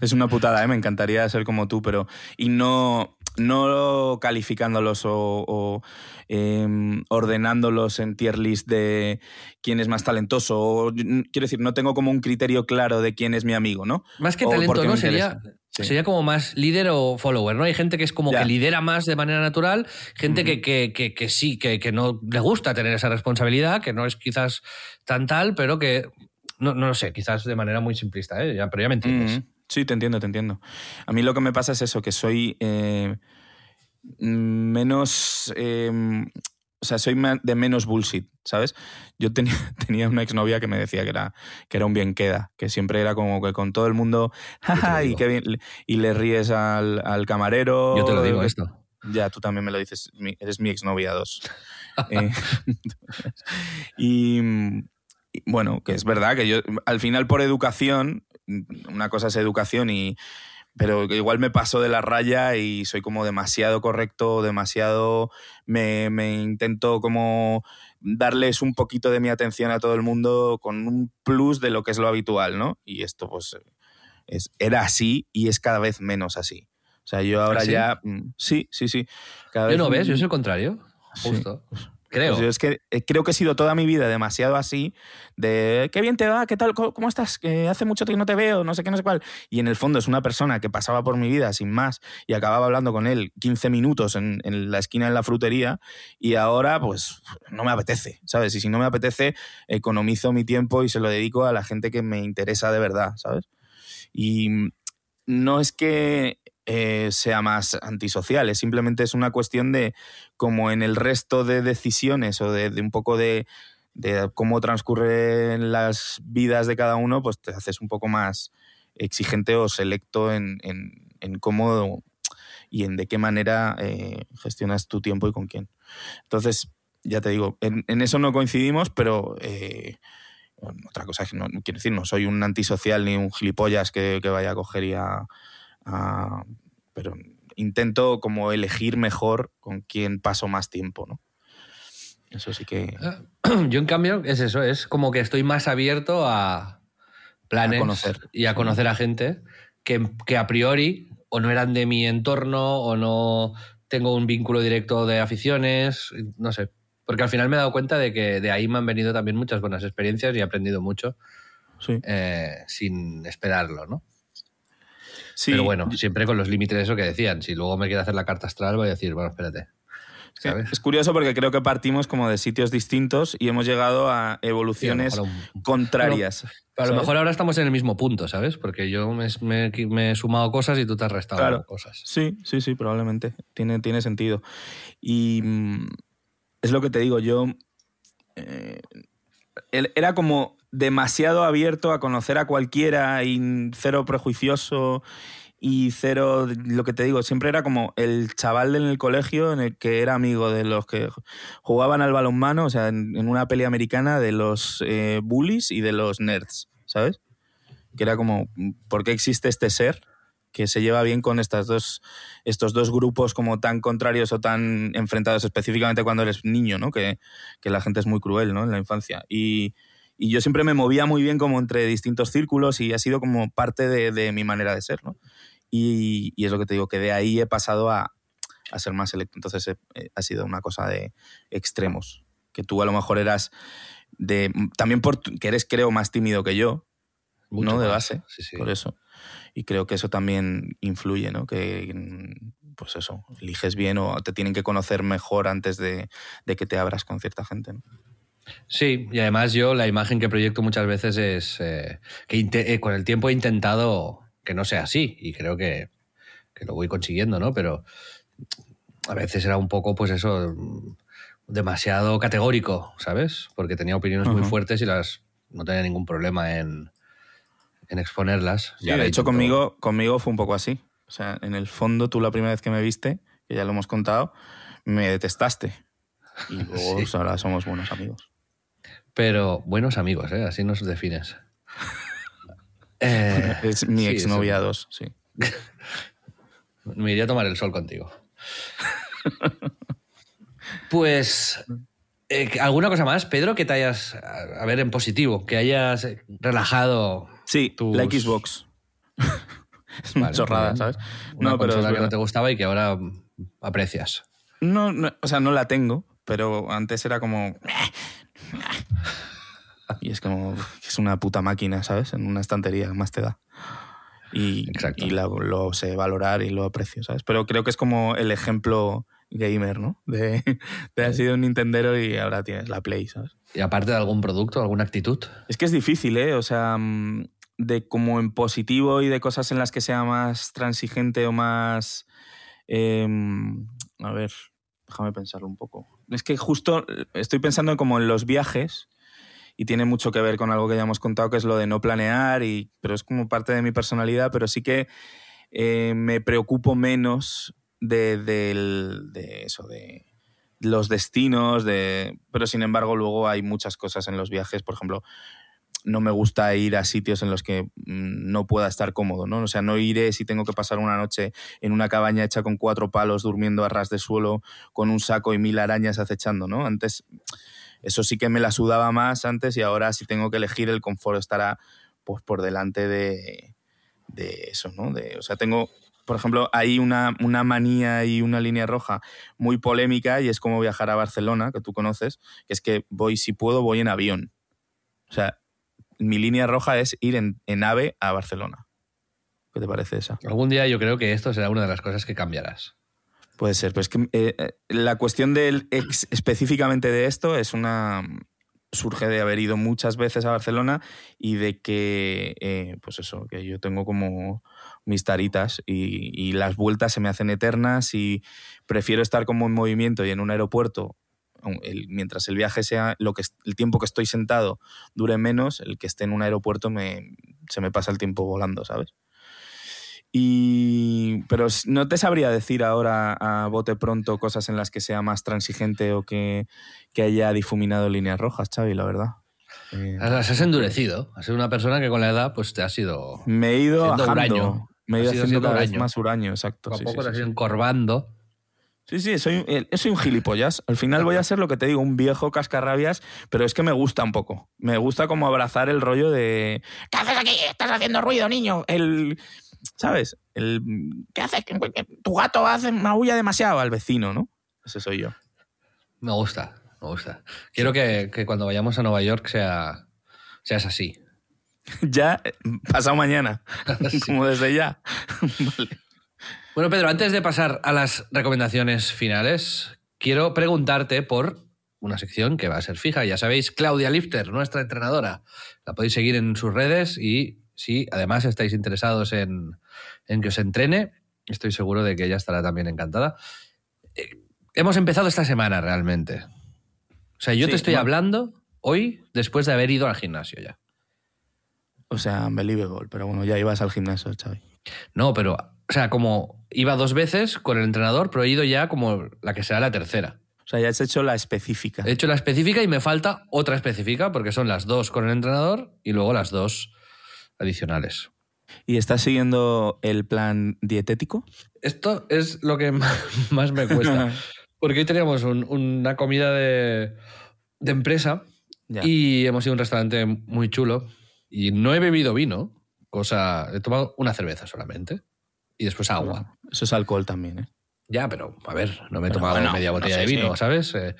es una putada, ¿eh? Me encantaría ser como tú, pero... Y no no calificándolos o, o eh, ordenándolos en tier list de quién es más talentoso. O, quiero decir, no tengo como un criterio claro de quién es mi amigo, ¿no?
Más que talento, ¿no? Sería, sí. sería como más líder o follower, ¿no? Hay gente que es como ya. que lidera más de manera natural, gente que, que, que, que, sí, que, que no le gusta tener esa responsabilidad, que no es quizás tan tal, pero que, no, no lo sé, quizás de manera muy simplista, ¿eh? Ya, pero ya me entiendes.
Sí, te entiendo, te entiendo. A mí lo que me pasa es eso, que soy eh, menos... Eh, o sea, soy de menos bullshit, ¿sabes? Yo tenía, tenía una exnovia que me decía que era, que era un bien queda, que siempre era como que con todo el mundo, y, bien, y le ríes al, al, camarero.
Yo te lo digo esto.
Ya, tú también me lo dices, eres mi exnovia 2. eh, y, y bueno, que es verdad que yo al final por educación una cosa es educación y pero igual me paso de la raya y soy como demasiado correcto, demasiado me, me, intento como darles un poquito de mi atención a todo el mundo con un plus de lo que es lo habitual, ¿no? Y esto pues es, era así y es cada vez menos así. O sea, yo ahora ¿Ah, sí? ya... Mm, sí, sí, sí.
Cada ¿Yo vez... no ves? Yo soy el contrario. Justo.
Sí.
Creo.
Pues es que eh, creo que he sido toda mi vida demasiado así, de qué bien te va, qué tal, cómo, estás, hace mucho que no te veo, no sé qué, no sé cuál. Y en el fondo es una persona que pasaba por mi vida sin más y acababa hablando con él 15 minutos en, en la esquina de la frutería y ahora pues no me apetece, ¿sabes? Y si no me apetece, economizo mi tiempo y se lo dedico a la gente que me interesa de verdad, ¿sabes? Y no es que eh, sea más antisocial, es simplemente es una cuestión de como en el resto de decisiones o de, un poco de, cómo transcurren las vidas de cada uno, pues te haces un poco más exigente o selecto en, en, cómo y en de qué manera eh, gestionas tu tiempo y con quién. Entonces, ya te digo, en, eso no coincidimos, pero eh, otra cosa es que no, quiero decir, no soy un antisocial ni un gilipollas que, que vaya a coger y a, a- Pero intento como elegir mejor con quién paso más tiempo, ¿no? Eso sí que...
Yo, en cambio, es eso, es como que estoy más abierto a planes
A conocer.
y a conocer a gente que, que a priori o no eran de mi entorno o no tengo un vínculo directo de aficiones, no sé. Porque al final me he dado cuenta de que de ahí me han venido también muchas buenas experiencias y he aprendido mucho
Sí.
eh, sin esperarlo, ¿no?
Sí,
Pero bueno, siempre con los límites de eso que decían. Si luego me quiere hacer la carta astral, voy a decir, bueno, espérate.
Es curioso porque creo que partimos como de sitios distintos y hemos llegado a
Sí, a lo
evoluciones
un-
contrarias.
Pero a lo mejor ahora estamos en el mismo punto, ¿sabes? Porque yo me, me- me he sumado cosas y tú te has restado
Claro.
cosas.
Sí, sí, sí, probablemente. Tiene, tiene sentido. Y mm, es lo que te digo, yo eh, era como demasiado abierto a conocer a cualquiera y cero prejuicioso y cero, lo que te digo, siempre era como el chaval en el colegio en el que era amigo de los que jugaban al balonmano, o sea, en, una peli americana de los eh, bullies y de los nerds, ¿sabes? Que era como, ¿por qué existe este ser que se lleva bien con estas dos, estos dos grupos como tan contrarios o tan enfrentados, específicamente cuando eres niño, ¿no? Que, que la gente es muy cruel, ¿no? En la infancia. Y, y yo siempre me movía muy bien como entre distintos círculos y ha sido como parte de, de mi manera de ser, ¿no? Y, y es lo que te digo, que de ahí he pasado a, a ser más selecto. Entonces eh, eh, ha sido una cosa de extremos. Que tú a lo mejor eras de... También porque eres, creo, más tímido que yo,
Mucho
¿no? De
más.
base,
Sí, sí.
por eso. Y creo que eso también influye, ¿no? Que, pues eso, eliges bien o te tienen que conocer mejor antes de, de que te abras con cierta gente. ¿no?
Sí, y además yo la imagen que proyecto muchas veces es eh, que eh, con el tiempo he intentado que no sea así y creo que, que lo voy consiguiendo, ¿no? Pero a veces era un poco, pues eso, mm, demasiado categórico, ¿sabes? Porque tenía opiniones muy fuertes y las no tenía ningún problema en, en exponerlas.
Sí, de hecho,
intento-
conmigo, conmigo fue un poco así. O sea, en el fondo, tú la primera vez que me viste, que ya lo hemos contado, me detestaste. Y luego
Sí.
pues, ahora somos buenos amigos.
Pero buenos amigos, ¿eh? Así nos defines. Eh,
Es mi
sí,
exnovia. 2, sí.
Me iría a tomar el sol contigo. Pues, eh, ¿alguna cosa más, Pedro, que te hayas, a ver, en positivo, que hayas eh, relajado?
Sí,
Tus-
la Xbox. es
Vale,
chorrada. ¿sabes?
Una
No, pero es
consola que no te gustaba y que ahora aprecias.
No, no, o sea, no la tengo, pero antes era como... Y es como, es una puta máquina, ¿sabes? En una estantería, ¿qué más te da. Y,
Exacto.
y la- lo sé valorar y lo aprecio, ¿sabes? Pero creo que es como el ejemplo gamer, ¿no? De, de has sido un Nintendero y ahora tienes la Play, ¿sabes?
Y aparte de algún producto, alguna actitud.
Es que es difícil, ¿eh? O sea, mm, de como en positivo y de cosas en las que sea más transigente o más... em, a ver, déjame pensarlo un poco. Es que justo estoy pensando como en los viajes y tiene mucho que ver con algo que ya hemos contado, que es lo de no planear, y, pero es como parte de mi personalidad, pero sí que eh, me preocupo menos de, del- de eso, de los destinos, de, pero sin embargo luego hay muchas cosas en los viajes, por ejemplo, no me gusta ir a sitios en los que mm, no pueda estar cómodo, ¿no? O sea, no iré si tengo que pasar una noche en una cabaña hecha con cuatro palos, durmiendo a ras de suelo, con un saco y mil arañas acechando, ¿no? Antes, eso sí que me la sudaba más antes y ahora si tengo que elegir el confort estará pues por delante de, de eso, ¿no? De, o sea, tengo por ejemplo, hay una, una, manía y una línea roja muy polémica y es como viajar a Barcelona, que tú conoces, que es que voy, si puedo, voy en avión. O sea, mi línea roja es ir en, en AVE a Barcelona. ¿Qué te parece esa?
Algún día yo creo que esto será una de las cosas que cambiarás.
Puede ser, pero es que eh, eh, la cuestión del ex, específicamente de esto es una surge de haber ido muchas veces a Barcelona y de que, eh, pues eso, que yo tengo como mis taritas y, y, las vueltas se me hacen eternas y prefiero estar como en movimiento y en un aeropuerto el, mientras el viaje sea lo que el tiempo que estoy sentado dure menos, el que esté en un aeropuerto me, se me pasa el tiempo volando, ¿sabes? Y, pero no te sabría decir ahora a bote pronto cosas en las que sea más transigente o que, que haya difuminado líneas rojas, Xavi, la verdad.
Eh, has endurecido. Has sido una persona que con la edad pues te has ido.
Me he ido bajando. Me he ido haciendo cada vez más huraño, exacto.
Poco a poco sí, te has ido encorvando.
Sí, sí, soy, soy un gilipollas. Al final voy a ser lo que te digo, un viejo cascarrabias, pero es que me gusta un poco. Me gusta como abrazar el rollo de. ¿Qué haces aquí? Estás haciendo ruido, niño. El. ¿Sabes? El, ¿Qué haces? Tu gato hace, maulla demasiado al vecino, ¿no? Ese soy yo.
Me gusta, me gusta. Quiero que, que cuando vayamos a Nueva York sea, seas así.
ya, pasado mañana. sí. Como desde ya.
vale. Bueno, Pedro, antes de pasar a las recomendaciones finales, quiero preguntarte por una sección que va a ser fija. Ya sabéis, Claudia Lifter, nuestra entrenadora. La podéis seguir en sus redes y si además estáis interesados en, en que os entrene, estoy seguro de que ella estará también encantada. Eh, hemos empezado esta semana realmente. O sea, yo sí, te estoy bueno. hablando hoy después de haber ido al gimnasio ya.
O sea, unbelievable, pero bueno, ya ibas al gimnasio, Xavi.
No, pero, o sea, como iba dos veces con el entrenador, pero he ido ya como la que será la tercera.
O sea, ya has hecho la específica.
He hecho la específica y me falta otra específica porque son las dos con el entrenador y luego las dos adicionales.
¿Y estás siguiendo el plan dietético?
Esto es lo que más me cuesta. porque hoy teníamos un, una comida de, de empresa ya. y hemos ido a un restaurante muy chulo y no he bebido vino, cosa. He tomado una cerveza solamente y después agua.
Eso es alcohol también, ¿eh?
Ya, pero a ver, no me he tomado bueno, media botella no sé, de vino, sí. ¿sabes? Eh,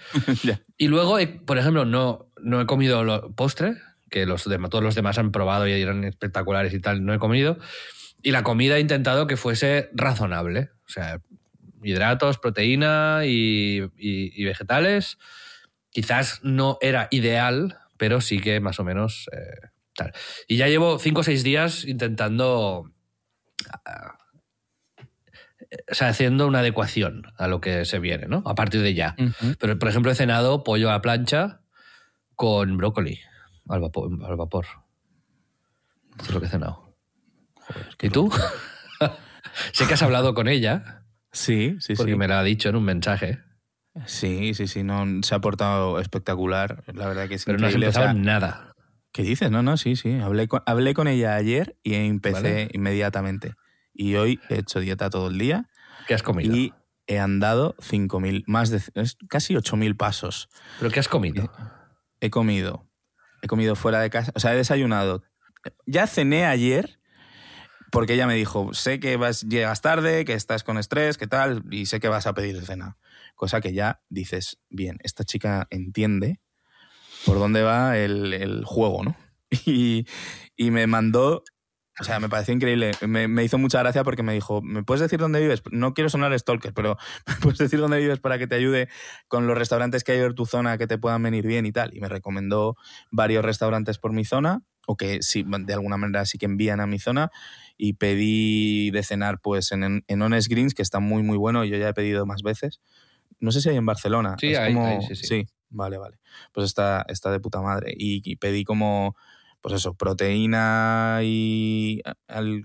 y luego, eh, por ejemplo, no, no he comido postre, que los demás, todos los demás han probado y eran espectaculares y tal, no he comido. Y la comida he intentado que fuese razonable. O sea, hidratos, proteína y, y, y vegetales. Quizás no era ideal, pero sí que más o menos eh, tal. Y ya llevo cinco o seis días intentando o sea, haciendo una adecuación a lo que se viene, ¿no? A partir de ya. Uh -huh. Pero, por ejemplo, he cenado pollo a la plancha con brócoli al vapor. Al vapor. Esto es lo que he cenado. Joder, ¿Y tú? sé que has hablado con ella.
Sí, sí,
porque
sí.
me lo ha dicho en un mensaje.
Sí, sí, sí, no, se ha portado espectacular. La verdad que es
Pero no has empezado o sea,
nada. ¿Qué dices? No, no, sí, sí. Hablé con, hablé con ella ayer y empecé vale. inmediatamente. Y hoy he hecho dieta todo el día.
¿Qué has comido?
Y he andado 5.000, más de casi 8.000 pasos.
¿Pero qué has comido?
He, he, comido. He comido fuera de casa. O sea, he desayunado. Ya cené ayer porque ella me dijo, sé que vas, llegas tarde, que estás con estrés, que tal, y sé que vas a pedir cena. Cosa que ya dices, bien, esta chica entiende por dónde va el, el juego, ¿no? Y, y me mandó o sea, me pareció increíble. Me, me, hizo mucha gracia porque me dijo, ¿me puedes decir dónde vives? No quiero sonar stalker, pero ¿me puedes decir dónde vives para que te ayude con los restaurantes que hay en tu zona que te puedan venir bien y tal? Y me recomendó varios restaurantes por mi zona, o que sí, de alguna manera sí que envían a mi zona, y pedí de cenar pues en, en Honest Greens, que está muy, muy bueno, y yo ya he pedido más veces. No sé si hay en Barcelona.
Sí,
es
hay,
como...
hay, sí, sí.
sí, vale, vale. Pues está, está de puta madre. Y, y pedí como pues eso, proteína y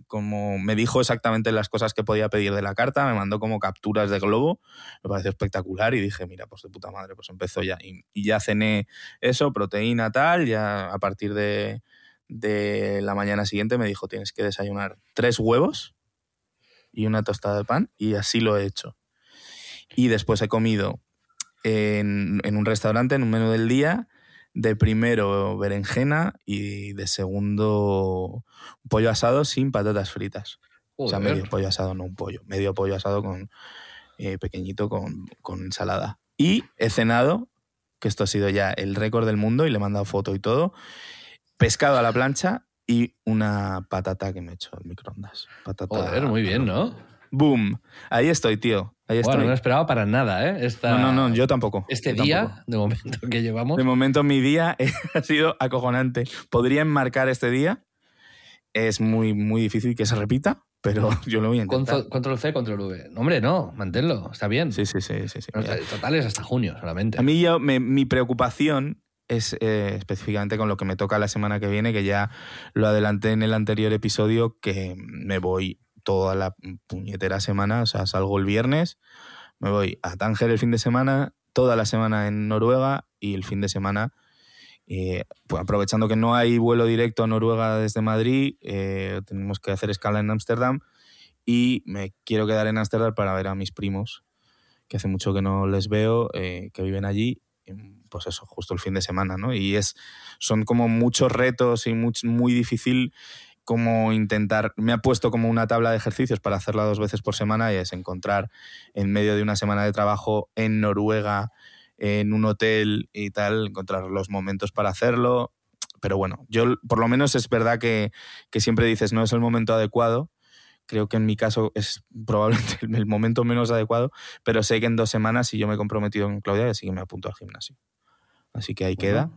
como me dijo exactamente las cosas que podía pedir de la carta, me mandó como capturas de globo, me pareció espectacular y dije, mira, pues de puta madre, pues empezó ya. Y, ya cené eso, proteína tal, ya a partir de, de la mañana siguiente me dijo, tienes que desayunar tres huevos y una tostada de pan y así lo he hecho. Y después he comido en, en un restaurante, en un menú del día, de primero berenjena y de segundo pollo asado sin patatas fritas. O sea, medio pollo asado, no un pollo. Medio pollo asado con eh, pequeñito con, con ensalada. Y he cenado, que esto ha sido ya el récord del mundo y le he mandado foto y todo, pescado a la plancha y una patata que me he hecho al microondas. Patata.
Joder, muy bien, ¿no?
Boom. Ahí estoy, tío. Ahí
Bueno, no lo esperaba para nada, ¿eh? Esta-
no, no, no, yo tampoco.
Este
yo
día,
tampoco.
de momento que llevamos.
De momento mi día ha sido acojonante. Podría enmarcar este día. Es muy, muy difícil que se repita, pero yo lo voy a intentar.
Control, C, control V. No, hombre, no, manténlo, está bien.
Sí, sí, sí, sí. sí.
Total es hasta junio solamente.
A mí yo, me- mi preocupación es eh, específicamente con lo que me toca la semana que viene, que ya lo adelanté en el anterior episodio, que me voy toda la puñetera semana, o sea, salgo el viernes, me voy a Tánger el fin de semana, toda la semana en Noruega y el fin de semana, eh, pues aprovechando que no hay vuelo directo a Noruega desde Madrid, eh, tenemos que hacer escala en Ámsterdam y me quiero quedar en Ámsterdam para ver a mis primos, que hace mucho que no les veo, eh, que viven allí, pues eso, justo el fin de semana, ¿no? Y es, son como muchos retos y much- muy difícil como intentar, me ha puesto como una tabla de ejercicios para hacerla dos veces por semana y es encontrar en medio de una semana de trabajo en Noruega, en un hotel y tal, encontrar los momentos para hacerlo. Pero bueno, yo por lo menos es verdad que, que siempre dices no es el momento adecuado. Creo que en mi caso es probablemente el- momento menos adecuado, pero sé que en dos semanas, si yo me he comprometido con Claudia, así que me apunto al gimnasio. Así que ahí queda.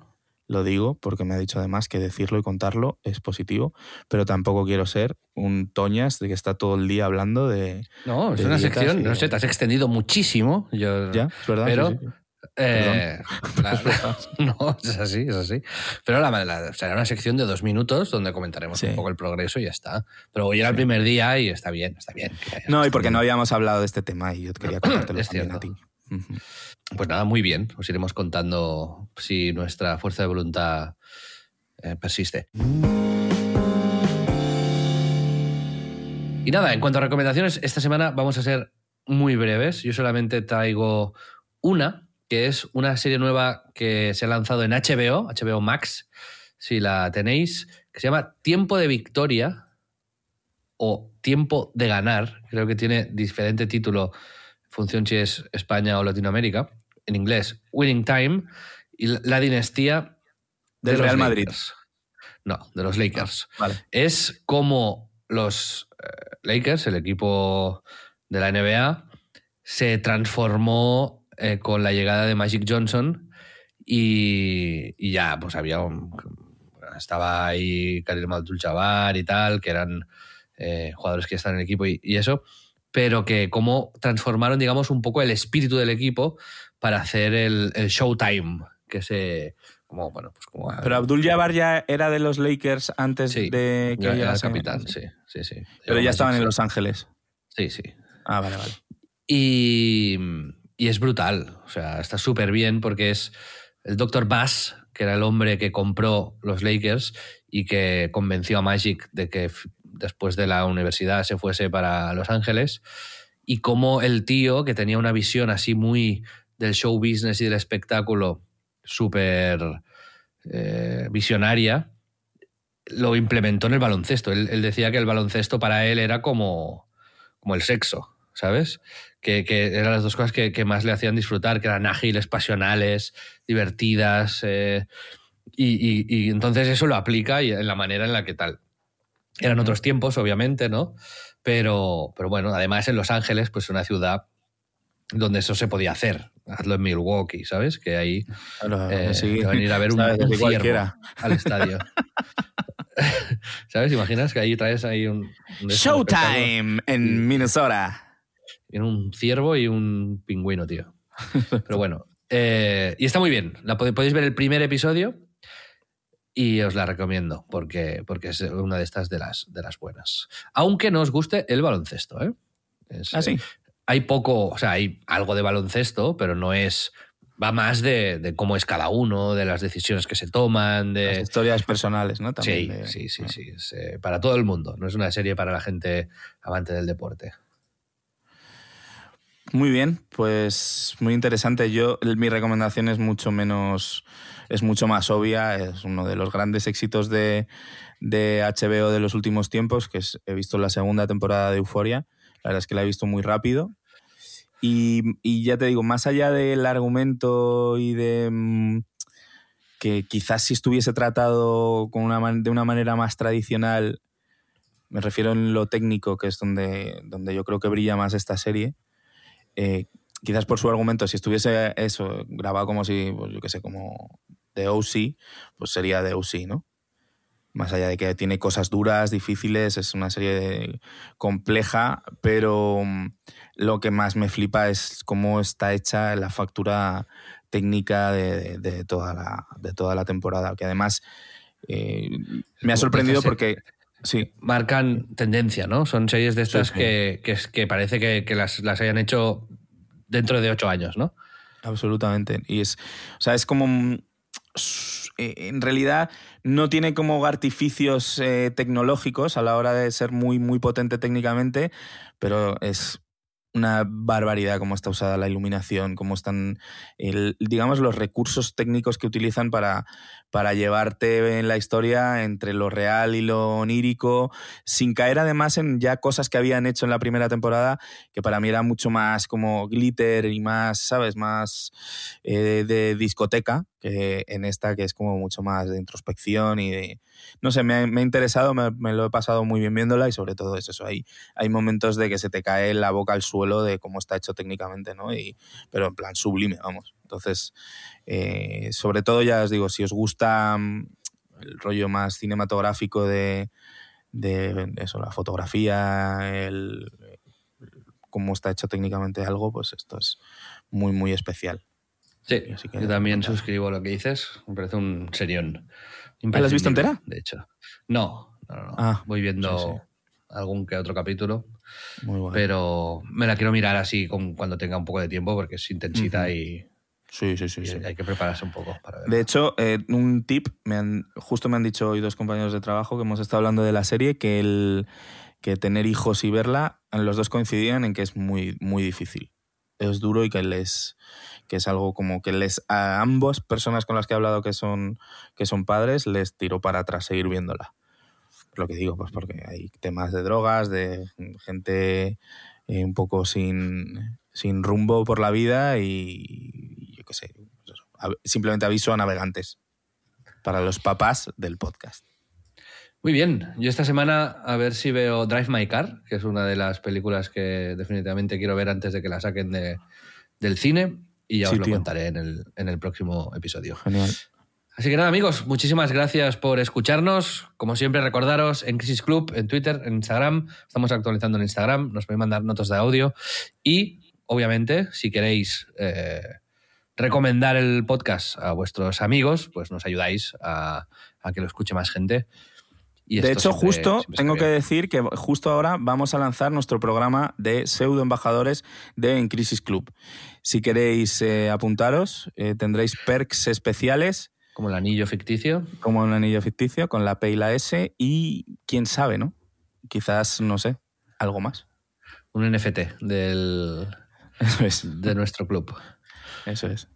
Lo digo porque me ha dicho además que decirlo y contarlo es positivo, pero tampoco quiero ser un toñas de que está todo el día hablando de...
No, es
de
una sección, no sé, te has extendido muchísimo. Yo,
¿Ya? ¿Es verdad?
Pero-
Sí, sí, sí.
Eh, la- no, es así, es así. Pero la, la- será una sección de dos minutos donde comentaremos
Sí.
un poco el progreso y ya está. Pero hoy era el primer día y está bien, está bien.
No, y porque no habíamos hablado de este tema y yo quería contártelo también a ti.
Pues nada, muy bien. Os iremos contando si nuestra fuerza de voluntad eh, persiste. Y nada, en cuanto a recomendaciones, esta semana vamos a ser muy breves. Yo solamente traigo una, que es una serie nueva que se ha lanzado en HBO, HBO Max, si la tenéis, que se llama Tiempo de Victoria o Tiempo de Ganar. Creo que tiene diferente título función si es España o Latinoamérica. En inglés, Winning Time y la- dinastía de
Del
los
Real Madrid.
Lakers. No, de los Lakers
Vale.
es como los eh, Lakers, el equipo de la NBA, se transformó eh, con la llegada de Magic Johnson y, y ya, pues había un, estaba ahí Karim Abdul-Jabbar y tal, que eran eh, jugadores que están en el equipo y, y eso, pero que como transformaron, digamos, un poco el espíritu del equipo para hacer el, el Showtime, que se... Como, bueno, pues como...
Pero Abdul Jabbar ya era de los Lakers antes
Sí,
de que
ya era capitán, sí, sí, sí.
Pero ya estaban en. Los Ángeles.
Sí, sí.
Ah, vale, vale.
Y, y es brutal, o sea, está súper bien porque es el Dr. Bass, que era el hombre que compró los Lakers y que convenció a Magic de que después de la universidad se fuese para Los Ángeles. Y como el tío, que tenía una visión así muy del show business y del espectáculo súper eh, visionaria, lo implementó en el baloncesto. Él, decía que el baloncesto para él era como, como el sexo, ¿sabes? Que, que eran las dos cosas que, más le hacían disfrutar, que eran ágiles, pasionales, divertidas. eh, y, entonces eso lo aplica en la manera en la que tal. Eran otros tiempos, obviamente, ¿no? Pero, pero bueno, además en Los Ángeles, pues una ciudad donde eso se podía hacer. Hazlo en Milwaukee, ¿sabes? Que ahí
Claro,
eh,
sí.
van a ir a ver un, ciervo al estadio. ¿Sabes? Imaginas que ahí traes ahí un, un
Showtime en Minnesota.
En un ciervo y un pingüino, tío. Pero bueno. eh, y está muy bien. La podéis ver el primer episodio y os la recomiendo porque, porque es una de estas de las, de las buenas. Aunque no os guste el baloncesto, ¿eh? Es,
Ah, sí.
Hay poco, o sea, hay algo de baloncesto, pero no es. Va más de, de cómo es cada uno, de las decisiones que se toman, de.
Las historias personales, ¿no?
Sí,
También de-
sí, sí, sí. Es, eh, para todo el mundo. No es una serie para la gente amante del deporte.
Muy bien, pues muy interesante. Yo mi recomendación es mucho menos, es mucho más obvia. Es uno de los grandes éxitos de, de HBO de los últimos tiempos, que es, he visto la segunda temporada de Euforia. La verdad es que la he visto muy rápido. Y, ya te digo, más allá del argumento y de mm, que quizás si estuviese tratado con una, de una manera más tradicional, me refiero en lo técnico, que es donde, donde yo creo que brilla más esta serie, eh, quizás por su argumento, si estuviese eso grabado como si, pues yo qué sé, como de OC, pues sería de OC, ¿no? Más allá de que tiene cosas duras, difíciles, es una serie compleja, pero mm, lo que más me flipa es cómo está hecha la factura técnica de, toda, la, de toda la temporada, que además eh, me ha sorprendido porque... Sí.
Marcan tendencia, ¿no? Son series de estas Que, que, parece que, las, las, hayan hecho dentro de ocho años, ¿no?
Absolutamente. Y es, o sea, es como... Eh, en realidad no tiene como artificios eh, tecnológicos a la hora de ser muy, muy potente técnicamente, pero es una barbaridad cómo está usada la iluminación, cómo están, digamos, los recursos técnicos que utilizan para, para llevarte en la historia entre lo real y lo onírico, sin caer además en ya cosas que habían hecho en la primera temporada, que para mí era mucho más como glitter y más, ¿sabes?, más eh, de discoteca, que en esta que es como mucho más de introspección y de... No sé, me ha, interesado, me, lo he pasado muy bien viéndola y sobre todo es eso, hay, hay momentos de que se te cae la boca al suelo de cómo está hecho técnicamente, ¿no? Y, pero en plan sublime, vamos. Entonces, eh, sobre todo ya os digo, si os gusta mm, el rollo más cinematográfico de, de eso, la fotografía, el, cómo está hecho técnicamente algo, pues esto es muy, muy especial.
Sí, yo también suscribo lo que dices. Me parece un serión.
¿La has visto entera?
De hecho. No, no, no. Ah, Voy viendo algún que otro capítulo. Muy bueno. Pero me la quiero mirar así con, cuando tenga un poco de tiempo porque es intensita y.
Sí, sí, sí,
Hay que prepararse un poco para
De hecho, eh, un tip, me han, justo me han dicho hoy dos compañeros de trabajo que hemos estado hablando de la serie, que, el, que tener hijos y verla, los dos coincidían en que es muy, muy difícil. Es duro y que les, que es algo como que les a ambas personas con las que he hablado que son, que son padres les tiró para atrás seguir viéndola. Lo que digo, pues porque hay temas de drogas, de gente eh, un poco sin, sin rumbo por la vida y yo qué sé, pues simplemente aviso a navegantes para los papás del podcast.
Muy bien, yo esta semana a ver si veo Drive My Car, que es una de las películas que definitivamente quiero ver antes de que la saquen de, del cine y ya os lo contaré en el, en el próximo episodio.
Genial.
Así que nada, amigos, muchísimas gracias por escucharnos. Como siempre, recordaros en Crisis Club, en Twitter, en Instagram. Estamos actualizando en Instagram. Nos podéis mandar notas de audio. Y, obviamente, si queréis eh, recomendar el podcast a vuestros amigos, pues nos ayudáis a, a que lo escuche más gente
de hecho, justo tengo que decir que justo ahora vamos a lanzar nuestro programa de pseudo embajadores de En Crisis Club. Si queréis eh, apuntaros, eh, tendréis perks especiales.
Como el anillo ficticio.
Como un anillo ficticio, con la P y la S. Y quién sabe, ¿no? Quizás, no sé, algo más.
Un NFT del, de nuestro club.
Eso es.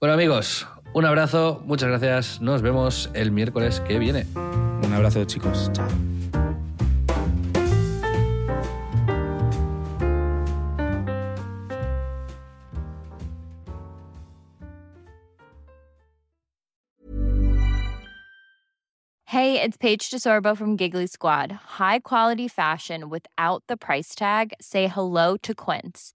Bueno, amigos, un abrazo, muchas gracias. Nos vemos el miércoles que viene.
Un abrazo, chicos. Chao.
Hey, it's Paige DeSorbo from Giggly Squad. High quality fashion without the price tag. Say hello to Quince.